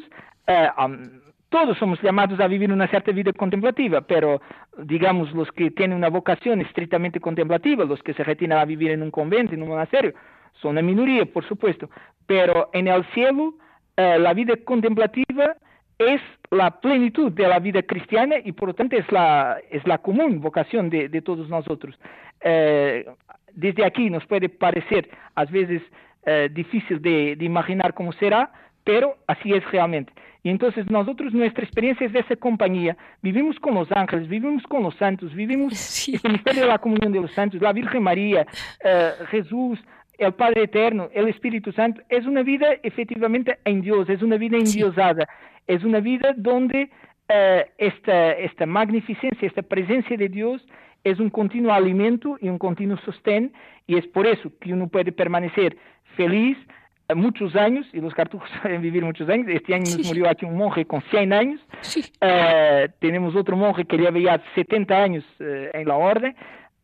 S2: um, todos somos llamados a vivir una cierta vida contemplativa, pero digamos los que tienen una vocación estrictamente contemplativa, los que se retiran a vivir en un convento, en un monasterio, son una minoría, por supuesto, pero en el cielo uh, la vida contemplativa es la plenitud de la vida cristiana y por lo tanto es la, es la común vocación de, todos nosotros. Desde aquí nos puede parecer a veces eh, difícil de, de, imaginar cómo será, pero así es realmente. Y entonces nosotros, nuestra experiencia es de esa compañía. Vivimos con los ángeles, vivimos con los santos, vivimos <laughs> sí. el de la comunión de los santos, la Virgen María, eh, Jesús, el Padre Eterno, el Espíritu Santo. Es una vida efectivamente en Dios, es una vida endiosada, sí. es una vida donde uh, esta, esta magnificencia, esta presencia de Dios es un continuo alimento y un continuo sostén, y es por eso que uno puede permanecer feliz muchos años, y los cartujos <laughs> saben vivir muchos años. Este año nos sí. murió aquí un monje con 100 años. Sí. Uh, tenemos otro monje que lleva ya 70 años uh, en la orden,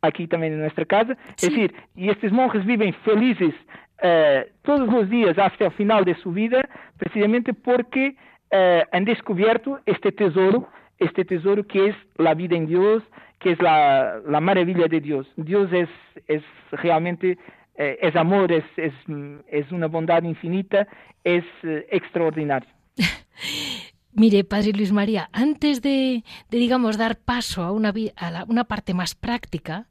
S2: aquí también en nuestra casa. Sí. Es decir, y estos monjes viven felices uh, todos los días hasta el final de su vida, precisamente porque han descubierto este tesoro, este tesoro que es la vida en Dios, que es la, la maravilla de Dios. Dios es, es realmente eh, es amor, es, es, es, una bondad infinita, es eh, extraordinario. <laughs>
S1: Mire, Padre Luis María, antes de, de digamos, dar paso a una, a la, una parte más práctica,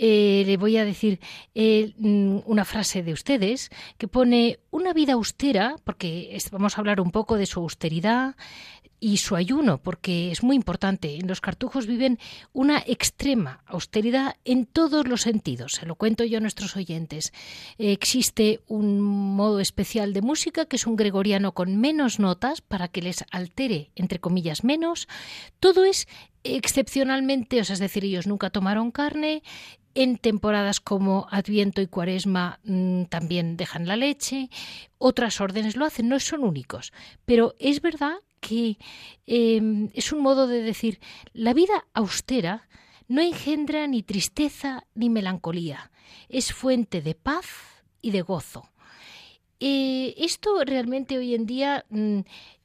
S1: eh, le voy a decir eh, mm, una frase de ustedes que pone una vida austera, porque vamos a hablar un poco de su austeridad, y su ayuno, porque es muy importante. En los cartujos viven una extrema austeridad en todos los sentidos. Se lo cuento yo a nuestros oyentes. existe un modo especial de música que es un gregoriano con menos notas para que les altere, entre comillas, menos. Todo es excepcionalmente, o sea, es decir, ellos nunca tomaron carne, en temporadas como Adviento y Cuaresma mmm, también dejan la leche, otras órdenes lo hacen, no son únicos, pero es verdad que eh, es un modo de decir, la vida austera no engendra ni tristeza ni melancolía, es fuente de paz y de gozo. Eh, esto realmente hoy en día mm,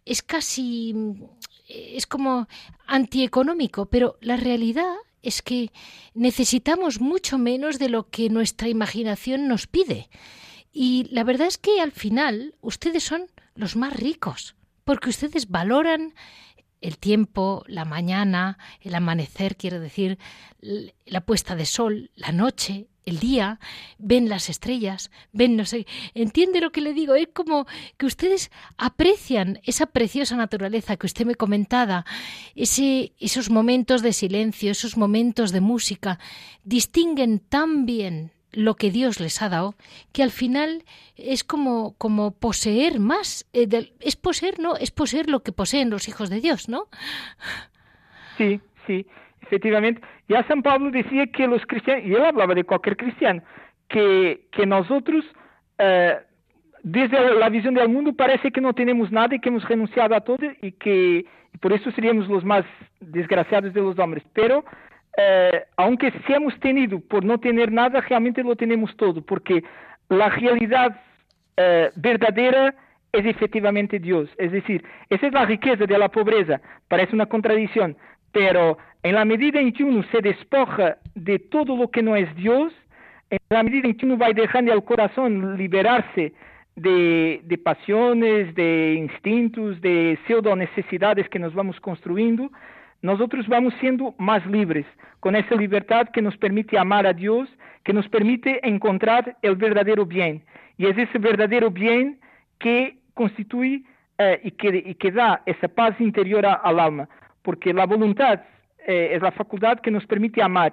S1: es casi, mm, es como antieconómico, pero la realidad es que necesitamos mucho menos de lo que nuestra imaginación nos pide. Y la verdad es que al final ustedes son los más ricos porque ustedes valoran el tiempo, la mañana, el amanecer, quiero decir, la puesta de sol, la noche, el día, ven las estrellas, ven no sé, entiende lo que le digo, es como que ustedes aprecian esa preciosa naturaleza que usted me comentaba, ese, esos momentos de silencio, esos momentos de música, distinguen tan bien lo que Dios les ha dado, que al final es como, como poseer más. Eh, de, es poseer, ¿no? Es poseer lo que poseen los hijos de Dios, ¿no?
S2: Sí, sí, efectivamente. Ya San Pablo decía que los cristianos, y él hablaba de cualquier cristiano, que, que nosotros, eh, desde la visión del mundo, parece que no tenemos nada y que hemos renunciado a todo y que por eso seríamos los más desgraciados de los hombres. Pero eh, aunque seamos tenido por no tener nada, realmente lo tenemos todo, porque la realidad eh, verdadera es efectivamente Dios. Es decir, esa es la riqueza de la pobreza. Parece una contradicción, pero en la medida en que uno se despoja de todo lo que no es Dios, en la medida en que uno va dejando al corazón liberarse de pasiones, de instintos, de pseudo necesidades que nos vamos construyendo, nosotros vamos siendo más libres, con esa libertad que nos permite amar a Dios, que nos permite encontrar el verdadero bien. Y es ese verdadero bien que constituye eh, y, que, da esa paz interior a, al alma, porque la voluntad eh, es la facultad que nos permite amar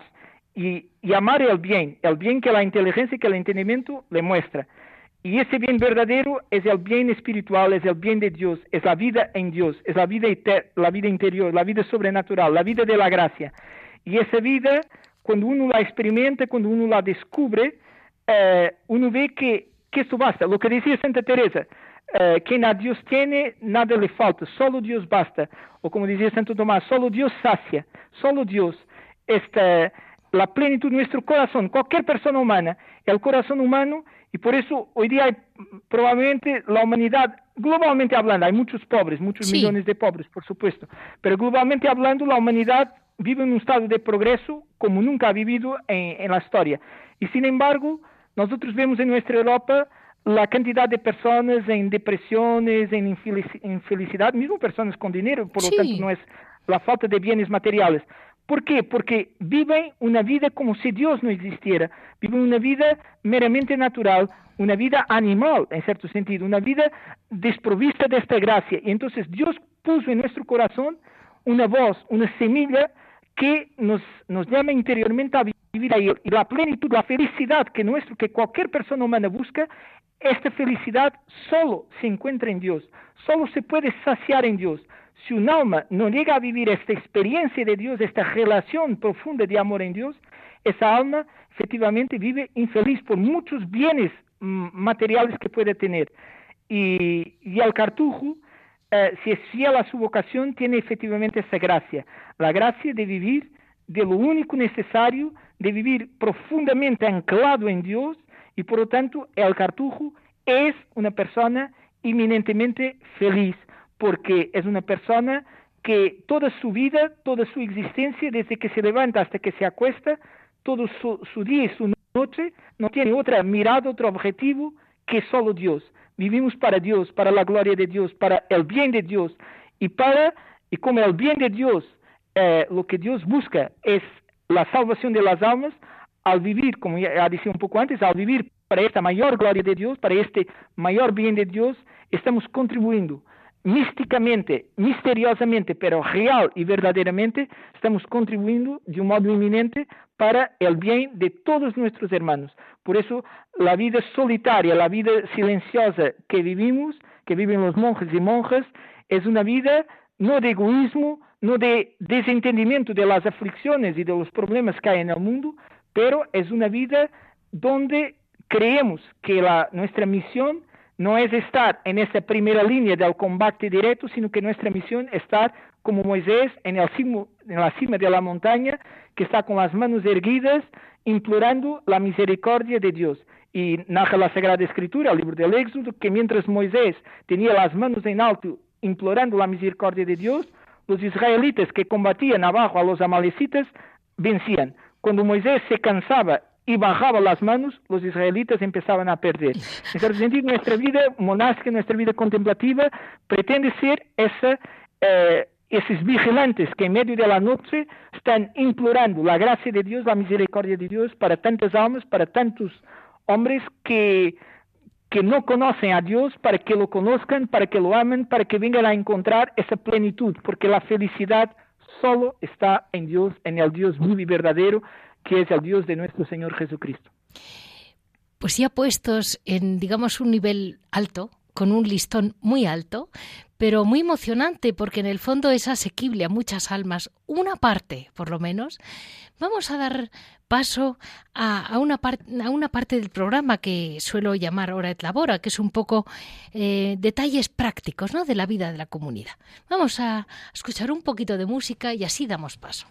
S2: y, y, amar el bien, el bien que la inteligencia y el entendimiento le muestra. Y ese bien verdadero es el bien espiritual, es el bien de Dios, es la vida en Dios, es la vida, la vida interior, la vida sobrenatural, la vida de la gracia. Y esa vida, cuando uno la experimenta, cuando uno la descubre, eh, uno ve que, que esto basta. Lo que decía Santa Teresa, eh, quien a Dios tiene, nada le falta, solo Dios basta. O como decía Santo Tomás, solo Dios sacia, solo Dios. Esta, la plenitud de nuestro corazón, cualquier persona humana, el corazón humano y por eso hoy día hay, probablemente la humanidad, globalmente hablando, hay muchos pobres, muchos
S1: Sí.
S2: millones de pobres, por supuesto, pero globalmente hablando la humanidad vive en un estado de progreso como nunca ha vivido en, en la historia. Y sin embargo, nosotros vemos en nuestra Europa la cantidad de personas en depresiones, en infelici- infelicidad, mismo personas con dinero, por
S1: Sí.
S2: lo tanto no es la falta de bienes materiales. ¿Por qué? Porque viven una vida como si Dios no existiera, viven una vida meramente natural, una vida animal, en cierto sentido, una vida desprovista de esta gracia. Y entonces Dios puso en nuestro corazón una voz, una semilla que nos, llama interiormente a vivir ahí. Y la plenitud, la felicidad que, nuestro, que cualquier persona humana busca, esta felicidad solo se encuentra en Dios, solo se puede saciar en Dios. Si un alma no llega a vivir esta experiencia de Dios, esta relación profunda de amor en Dios, esa alma efectivamente vive infeliz por muchos bienes mm, materiales que puede tener. Y, el cartujo, eh, si es fiel a su vocación, tiene efectivamente esa gracia, la gracia de vivir de lo único necesario, de vivir profundamente anclado en Dios y por lo tanto el cartujo es una persona eminentemente feliz porque es una persona que toda su vida, toda su existencia, desde que se levanta hasta que se acuesta, todo su, su día y su noche, no tiene otra mirada, otro objetivo que solo Dios. Vivimos para Dios, para la gloria de Dios, para el bien de Dios y para y como el bien de Dios, eh, lo que Dios busca es la salvación de las almas, al vivir, como ya decía un poco antes, al vivir para esta mayor gloria de Dios, para este mayor bien de Dios, estamos contribuyendo místicamente, misteriosamente, pero real y verdaderamente, estamos contribuyendo de un modo inminente para el bien de todos nuestros hermanos. Por eso, la vida solitaria, la vida silenciosa que vivimos, que viven los monjes y monjas, es una vida no de egoísmo, no de desentendimiento de las aflicciones y de los problemas que hay en el mundo, pero es una vida donde creemos que la, nuestra misión no es estar en esa primera línea del combate directo, sino que nuestra misión es estar como Moisés en, en la cima de la montaña, que está con las manos erguidas, implorando la misericordia de Dios. Y narra la Sagrada Escritura, el libro del Éxodo, que mientras Moisés tenía las manos en alto, implorando la misericordia de Dios, los israelitas que combatían abajo a los amalecitas vencían. Cuando Moisés se cansaba y bajaba las manos, los israelitas empezaban a perder. <laughs> En cierto sentido, nuestra vida monástica, nuestra vida contemplativa, pretende ser esa, eh, esos vigilantes que en medio de la noche están implorando la gracia de Dios, la misericordia de Dios para tantas almas, para tantos hombres que, que no conocen a Dios, para que lo conozcan, para que lo amen, para que vengan a encontrar esa plenitud, porque la felicidad solo está en Dios, en el Dios vivo y verdadero, que es el Dios de nuestro Señor Jesucristo.
S1: Pues ya puestos en, digamos, un nivel alto, con un listón muy alto, pero muy emocionante porque en el fondo es asequible a muchas almas, una parte por lo menos, vamos a dar paso a, una, parte del programa que suelo llamar Hora et Labora, que es un poco eh, detalles prácticos ¿no? de la vida de la comunidad. Vamos a escuchar un poquito de música y así damos paso.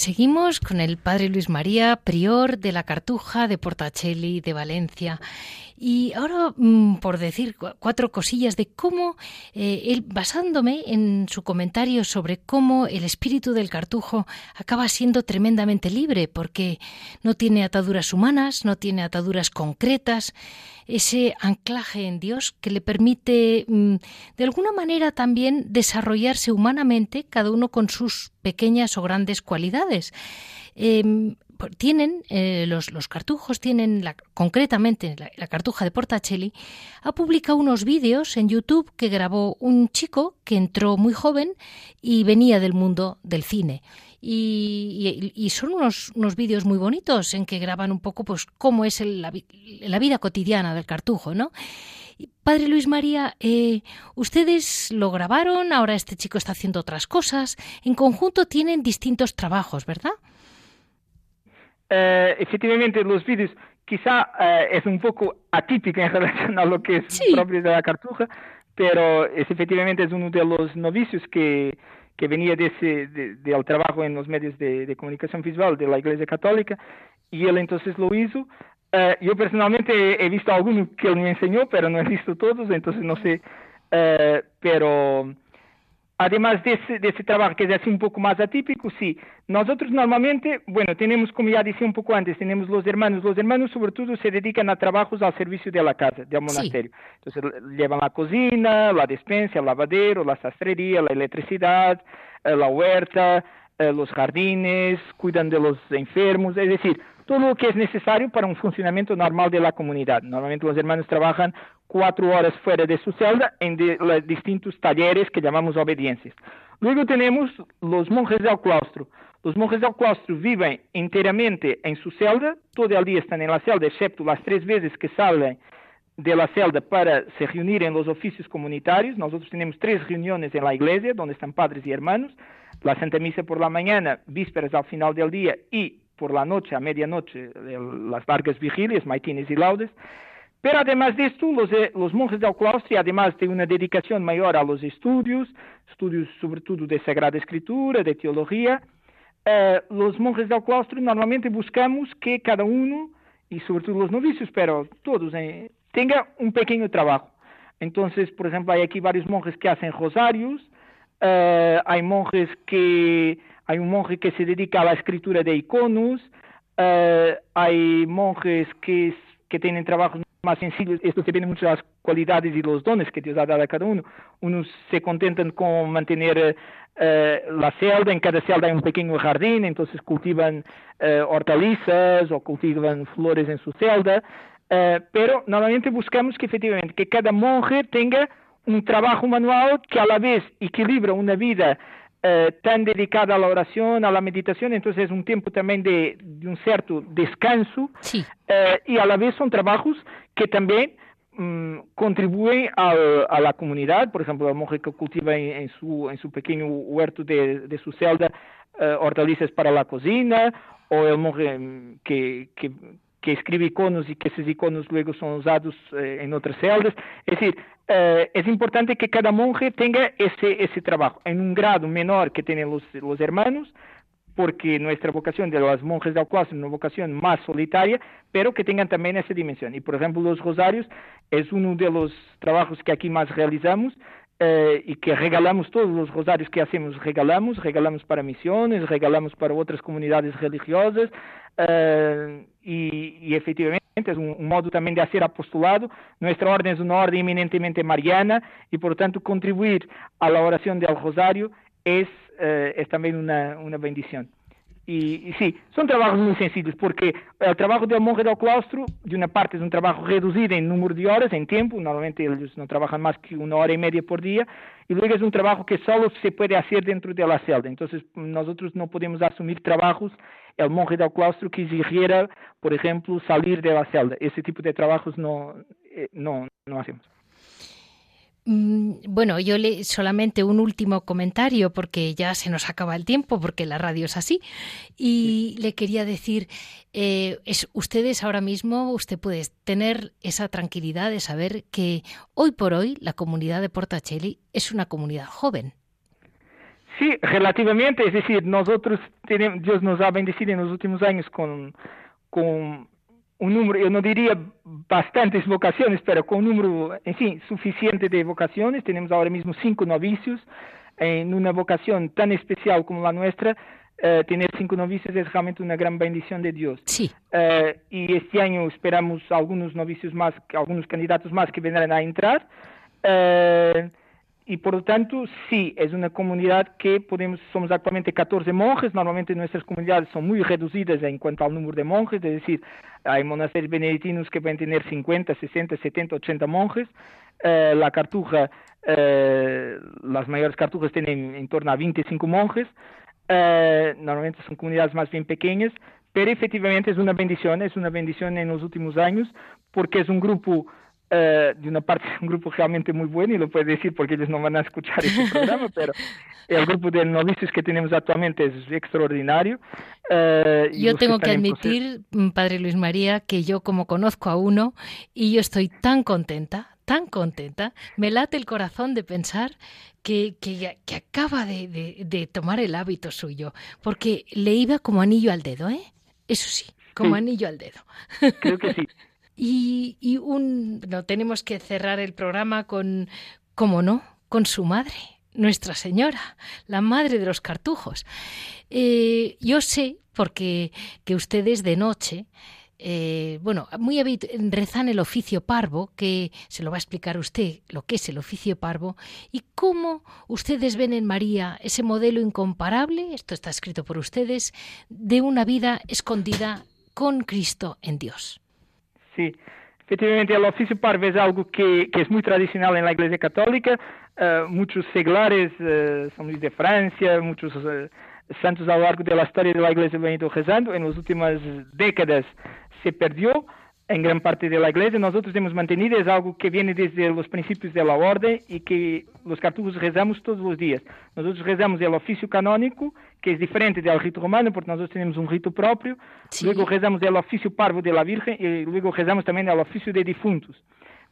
S1: Seguimos con el padre Luis María, prior de la Cartuja de Portacelli de Valencia. Y ahora, mm, por decir cuatro cosillas de cómo, eh, él, basándome en su comentario sobre cómo el espíritu del cartujo acaba siendo tremendamente libre, porque no tiene ataduras humanas, no tiene ataduras concretas, ese anclaje en Dios que le permite, mm, de alguna manera, también desarrollarse humanamente, cada uno con sus pequeñas o grandes cualidades. Em, tienen, eh, los, los, cartujos tienen, la, concretamente la, cartuja de Portacelli, ha publicado unos vídeos en YouTube que grabó un chico que entró muy joven y venía del mundo del cine. Y, son unos, unos vídeos muy bonitos en que graban un poco pues cómo es la, vida cotidiana del cartujo, ¿no? Padre Luis María, eh, ustedes lo grabaron, ahora este chico está haciendo otras cosas, en conjunto tienen distintos trabajos, ¿verdad?
S2: Eh, efectivamente los vídeos quizá eh, es un poco atípico en <laughs> relación a lo que es propio de la cartuja, pero es, efectivamente es uno de los novicios que, que venía de ese, del trabajo en los medios de, comunicación visual de la Iglesia Católica y él entonces lo hizo. Eh, yo personalmente he, visto algunos que él me enseñó, pero no he visto todos, entonces no sé, pero Además de ese, trabajo que es así un poco más atípico, sí, nosotros normalmente, bueno, tenemos, como ya decía un poco antes, tenemos los hermanos. Los hermanos sobre todo se dedican a trabajos al servicio de la casa, del monasterio. Entonces llevan la cocina, la despensa, el lavadero, la sastrería, la electricidad, eh, la huerta, eh, los jardines, cuidan de los enfermos, es decir, todo lo que es necesario para un funcionamiento normal de la comunidad. Normalmente los hermanos trabajan cuatro horas fuera de su celda en los distintos talleres que llamamos obediencias. Luego tenemos los monjes del claustro. Los monjes del claustro viven enteramente en su celda, todo el día están en la celda, excepto las tres veces que salen de la celda para se reunir en los oficios comunitarios. Nosotros tenemos tres reuniones en la iglesia, donde están padres y hermanos. La Santa Misa por la mañana, vísperas al final del día y por la noche, a medianoche, las largas vigilias, maitines y laudes. Pero además de esto, los, eh, los, monjes del claustro, además de una dedicación mayor a los estudios, estudios sobre todo de Sagrada Escritura, de teología, eh, los monjes del claustro normalmente buscamos que cada uno, y sobre todo los novicios, pero todos, eh, tenga un pequeño trabajo. Entonces, por ejemplo, hay aquí varios monjes que hacen rosarios, hay monjes que hay un monje que se dedica a la escritura de iconos, eh, hay monjes que, que tienen trabajos más sencillos, esto depende mucho de las cualidades y los dones que Dios ha dado a cada uno. Unos se contentan con mantener eh, la celda, en cada celda hay un pequeño jardín, entonces cultivan eh, hortalizas o cultivan flores en su celda, pero normalmente buscamos que efectivamente que cada monje tenga un trabajo manual que a la vez equilibra una vida eh, tan dedicada a la oración, a la meditación, entonces es un tiempo también de, un cierto descanso eh, y a la vez son trabajos que también mm, contribuyen a, la comunidad, por ejemplo, el monje que cultiva en, su, en su pequeño huerto de, su celda eh, hortalizas para la cocina, o el monje mm, que, que, que escribe iconos y que esos iconos luego son usados en otras celdas. Es decir, eh, es importante que cada monje tenga ese, ese trabajo en un grado menor que tienen los, los hermanos, porque nuestra vocación de los monjes del claustro es una vocación más solitaria, pero que tengan también esa dimensión. Y por ejemplo, los rosarios es uno de los trabajos que aquí más realizamos eh, y que regalamos todos los rosarios que hacemos, regalamos, regalamos para misiones, regalamos para otras comunidades religiosas eh, y, y efectivamente es un, modo también de hacer apostolado. Nuestra orden es una orden eminentemente mariana y, por tanto, contribuir a la oración del rosario es, eh, es también una, una bendición. Y, sí, son trabajos muy sencillos, porque el trabajo del monje del claustro, de una parte es un trabajo reducido en número de horas, en tiempo, normalmente ellos no trabajan más que una hora y media por día, y luego es un trabajo que solo se puede hacer dentro de la celda. Entonces, nosotros no podemos asumir trabajos el monje del claustro que exigiera, por ejemplo, salir de la celda. Ese tipo de trabajos no, eh, no, no hacemos.
S1: Mm, bueno, yo le solamente un último comentario porque ya se nos acaba el tiempo porque la radio es así y le quería decir eh, es ustedes ahora mismo usted puede tener esa tranquilidad de saber que hoy por hoy la comunidad de Portacelli es una comunidad joven.
S2: Sí, relativamente, es decir, nosotros tenemos, Dios nos ha bendecido en los últimos años con, con un número, yo no diría bastantes vocaciones, pero con un número, en fin, suficiente de vocaciones. Tenemos ahora mismo cinco novicios en una vocación tan especial como la nuestra. Eh, tener cinco novicios es realmente una gran bendición de Dios.
S1: Sí.
S2: Eh, y este año esperamos algunos novicios más, algunos candidatos más que vendrán a entrar. Eh, y por lo tanto, sí, es una comunidad que podemos, somos actualmente 14 monjes, normalmente nuestras comunidades son muy reducidas en cuanto al número de monjes, es decir, hay monasterios benedictinos que pueden tener 50, 60, 70, 80 monjes, eh, la cartuja, eh, las mayores cartujas tienen en torno a 25 monjes, eh, normalmente son comunidades más bien pequeñas, pero efectivamente es una bendición, es una bendición en los últimos años, porque es un grupo uh, de una parte <laughs> un grupo realmente muy bueno y lo puedo decir porque ellos no van a escuchar este <laughs> programa, pero el grupo de novicios que tenemos actualmente es extraordinario.
S1: Uh, yo tengo que admitir, mm, Padre Luis María, que yo como conozco a uno y yo estoy tan contenta, tan contenta, me late el corazón de pensar que, que, que acaba de, de, de, tomar el hábito suyo, porque le iba como anillo al dedo, ¿eh? Eso sí, como sí. anillo al dedo.
S2: Creo que sí. <laughs>
S1: Y, un, no tenemos que cerrar el programa con, ¿cómo no? Con su madre, Nuestra Señora, la madre de los cartujos. Eh, yo sé, porque que ustedes de noche, eh, bueno, muy rezan el oficio parvo, que se lo va a explicar usted lo que es el oficio parvo, y cómo ustedes ven en María ese modelo incomparable, esto está escrito por ustedes, de una vida escondida con Cristo en Dios.
S2: Sí, efectivamente el oficio parvo es algo que, que es muy tradicional en la Iglesia Católica. Uh, muchos seglares, uh, San Luis de Francia, muchos uh, santos a lo largo de la historia de la Iglesia han ido rezando. En las últimas décadas se perdió en gran parte de la Iglesia. Nosotros hemos mantenido, es algo que viene desde los principios de la orden y que los cartujos rezamos todos los días. Nosotros rezamos el oficio canónico, que es diferente del rito romano, porque nosotros tenemos un rito propio. Sí. Luego rezamos el oficio parvo de la Virgen y luego rezamos también el oficio de difuntos.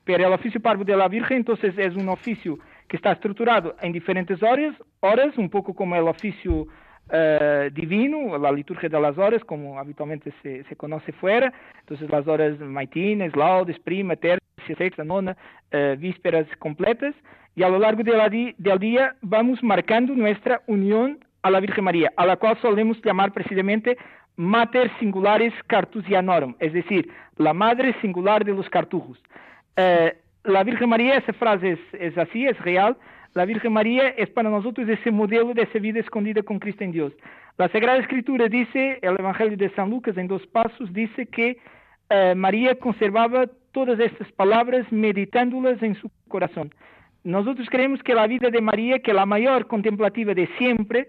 S2: Pero el oficio parvo de la Virgen, entonces, es un oficio que está estructurado en diferentes horas, horas un poco como el oficio Uh, divino, la liturgia de las horas, como habitualmente se, se, conoce fuera, entonces las horas maitines, laudes, prima, tercia, sexta, nona, uh, vísperas completas, y a lo largo de la di del día vamos marcando nuestra unión a la Virgen María, a la cual solemos llamar precisamente Mater Singularis Cartusianorum, es decir, la madre singular de los cartujos. Uh, la Virgen María, esa frase es, así, es real, la Virgen María es para nosotros ese modelo de esa vida escondida con Cristo en Dios. La Sagrada Escritura dice, el Evangelio de San Lucas en dos pasos, dice que uh, María conservaba todas estas palabras meditándolas en su corazón. Nosotros creemos que la vida de María, que la mayor contemplativa de siempre,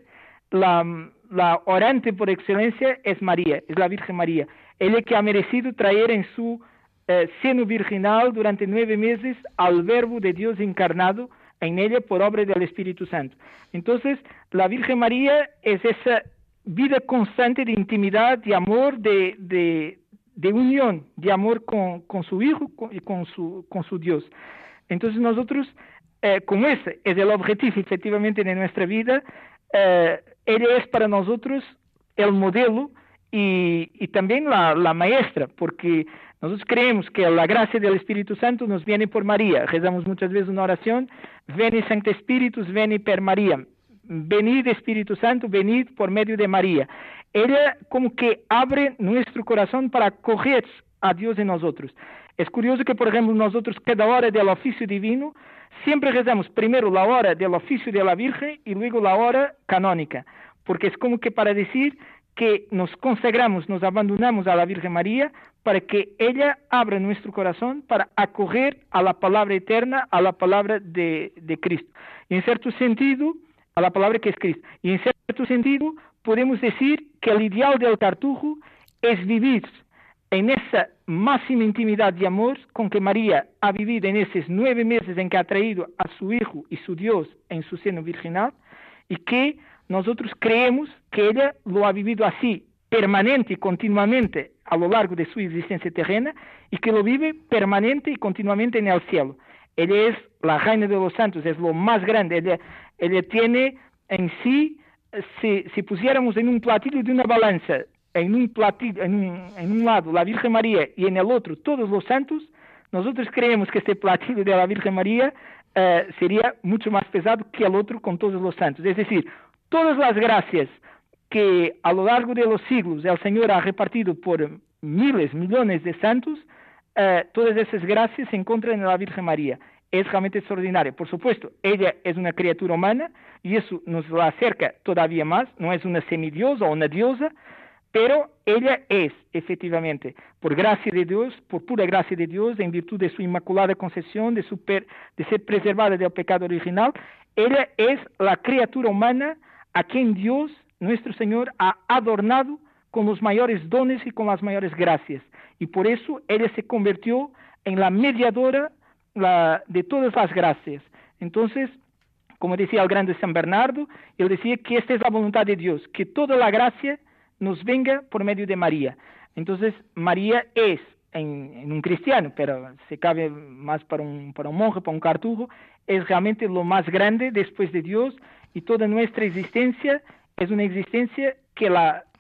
S2: la, orante por excelencia es María, es la Virgen María. Ella que ha merecido traer en su eh, seno virginal durante nueve meses al Verbo de Dios encarnado, en ella por obra del Espíritu Santo. Entonces, la Virgen María es esa vida constante de intimidad, de amor, de, unión, de amor con, su Hijo y con su, con su Dios. Entonces nosotros, eh, como ese es el objetivo efectivamente de nuestra vida, eh, ella es para nosotros el modelo y, también la, maestra, porque nosotros creemos que la gracia del Espíritu Santo nos viene por María. Rezamos muchas veces una oración, Veni Sancte Spiritus, veni per María. Venid Espíritu Santo, venid por medio de María. Ella como que abre nuestro corazón para acoger a Dios en nosotros. Es curioso que, por ejemplo, nosotros cada hora del oficio divino, siempre rezamos primero la hora del oficio de la Virgen y luego la hora canónica, porque es como que para decir que nos consagramos, nos abandonamos a la Virgen María para que ella abra nuestro corazón para acoger a la palabra eterna, a la palabra de, de Cristo. Y en cierto sentido, a la palabra que es Cristo. Y en cierto sentido, podemos decir que el ideal del cartujo es vivir en esa máxima intimidad de amor con que María ha vivido en esos nueve meses en que ha traído a su Hijo y su Dios en su seno virginal y que nosotros creemos que ella lo ha vivido así, permanente y continuamente a lo largo de su existencia terrena y que lo vive permanente y continuamente en el cielo. Ella es la reina de los santos, es lo más grande, ella, ella tiene en sí, si, si pusiéramos en un platillo de una balanza, en un, platillo, en, un, en un lado la Virgen María y en el otro todos los santos, nosotros creemos que este platillo de la Virgen María eh, sería mucho más pesado que el otro con todos los santos. Es decir, todas las gracias que a lo largo de los siglos el Señor ha repartido por miles, millones de santos, eh, todas esas gracias se encuentran en la Virgen María. Es realmente extraordinario. Por supuesto, ella es una criatura humana y eso nos la acerca todavía más. No es una semidiosa o una diosa, pero ella es, efectivamente, por gracia de Dios, por pura gracia de Dios, en virtud de su inmaculada concepción, de, de ser preservada del pecado original, ella es la criatura humana a quien Dios, nuestro Señor, ha adornado con los mayores dones y con las mayores gracias. Y por eso ella se convirtió en la mediadora de todas las gracias. Entonces, como decía el grande San Bernardo, él decía que esta es la voluntad de Dios, que toda la gracia nos venga por medio de María. Entonces, María es, en, un cristiano, pero se cabe más para un, para un monje, para un cartujo, es realmente lo más grande después de Dios y toda nuestra existencia es una existencia que,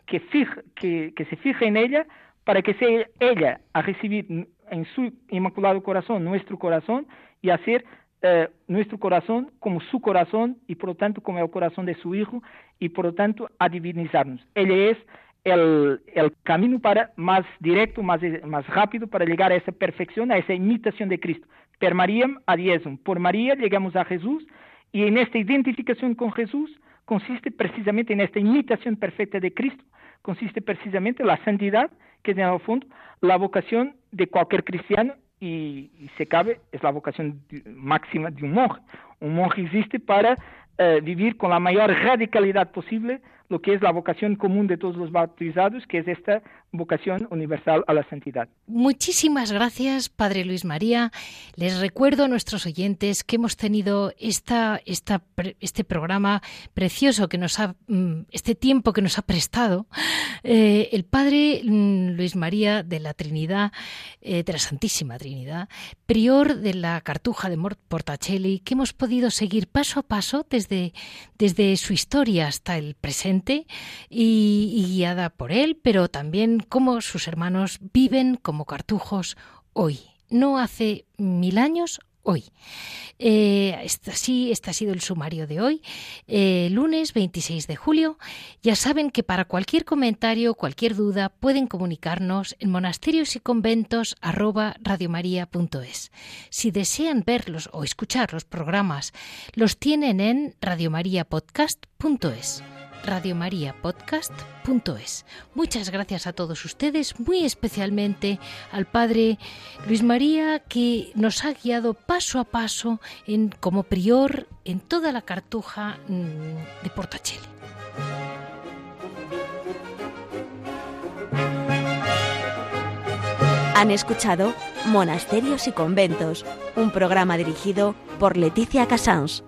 S2: que se fija en ella para que sea ella a recibir en su inmaculado corazón nuestro corazón y hacer eh, nuestro corazón como su corazón y por lo tanto como el corazón de su Hijo y por lo tanto a divinizarnos. Ella es el, camino para más directo, más, más rápido para llegar a esa perfección, a esa imitación de Cristo. Per Mariam ad Por María llegamos a Jesús y en esta identificación con Jesús consiste precisamente en esta imitación perfecta de Cristo, consiste precisamente la santidad, que es en el fondo la vocación de cualquier cristiano y, se cabe, es la vocación máxima de un monje. Un monje existe para eh, vivir con la mayor radicalidad posible lo que es la vocación común de todos los bautizados, que es esta vocación universal a la santidad.
S1: Muchísimas gracias, Padre Luis María. Les recuerdo a nuestros oyentes que hemos tenido esta, esta, este programa precioso que nos ha, mm, este tiempo que nos ha prestado eh, el Padre mm, Luis María de la Trinidad, eh, de la Santísima Trinidad, prior de la Cartuja de Portacelli, que hemos podido seguir paso a paso desde, desde su historia hasta el presente y, guiada por él, pero también cómo sus hermanos viven como cartujos hoy, no hace mil años, hoy. Eh, este ha sido el sumario de hoy, eh, lunes 26 de julio. Ya saben que para cualquier comentario, cualquier duda, pueden comunicarnos en monasterios y conventos Si desean verlos o escuchar los programas, los tienen en radiomariapodcast.es radiomariapodcast.es. Muchas gracias a todos ustedes, muy especialmente al Padre Luis María que nos ha guiado paso a paso en, como prior en toda la cartuja mm, de Portachele.
S3: Han escuchado Monasterios y Conventos, un programa dirigido por Leticia Casans.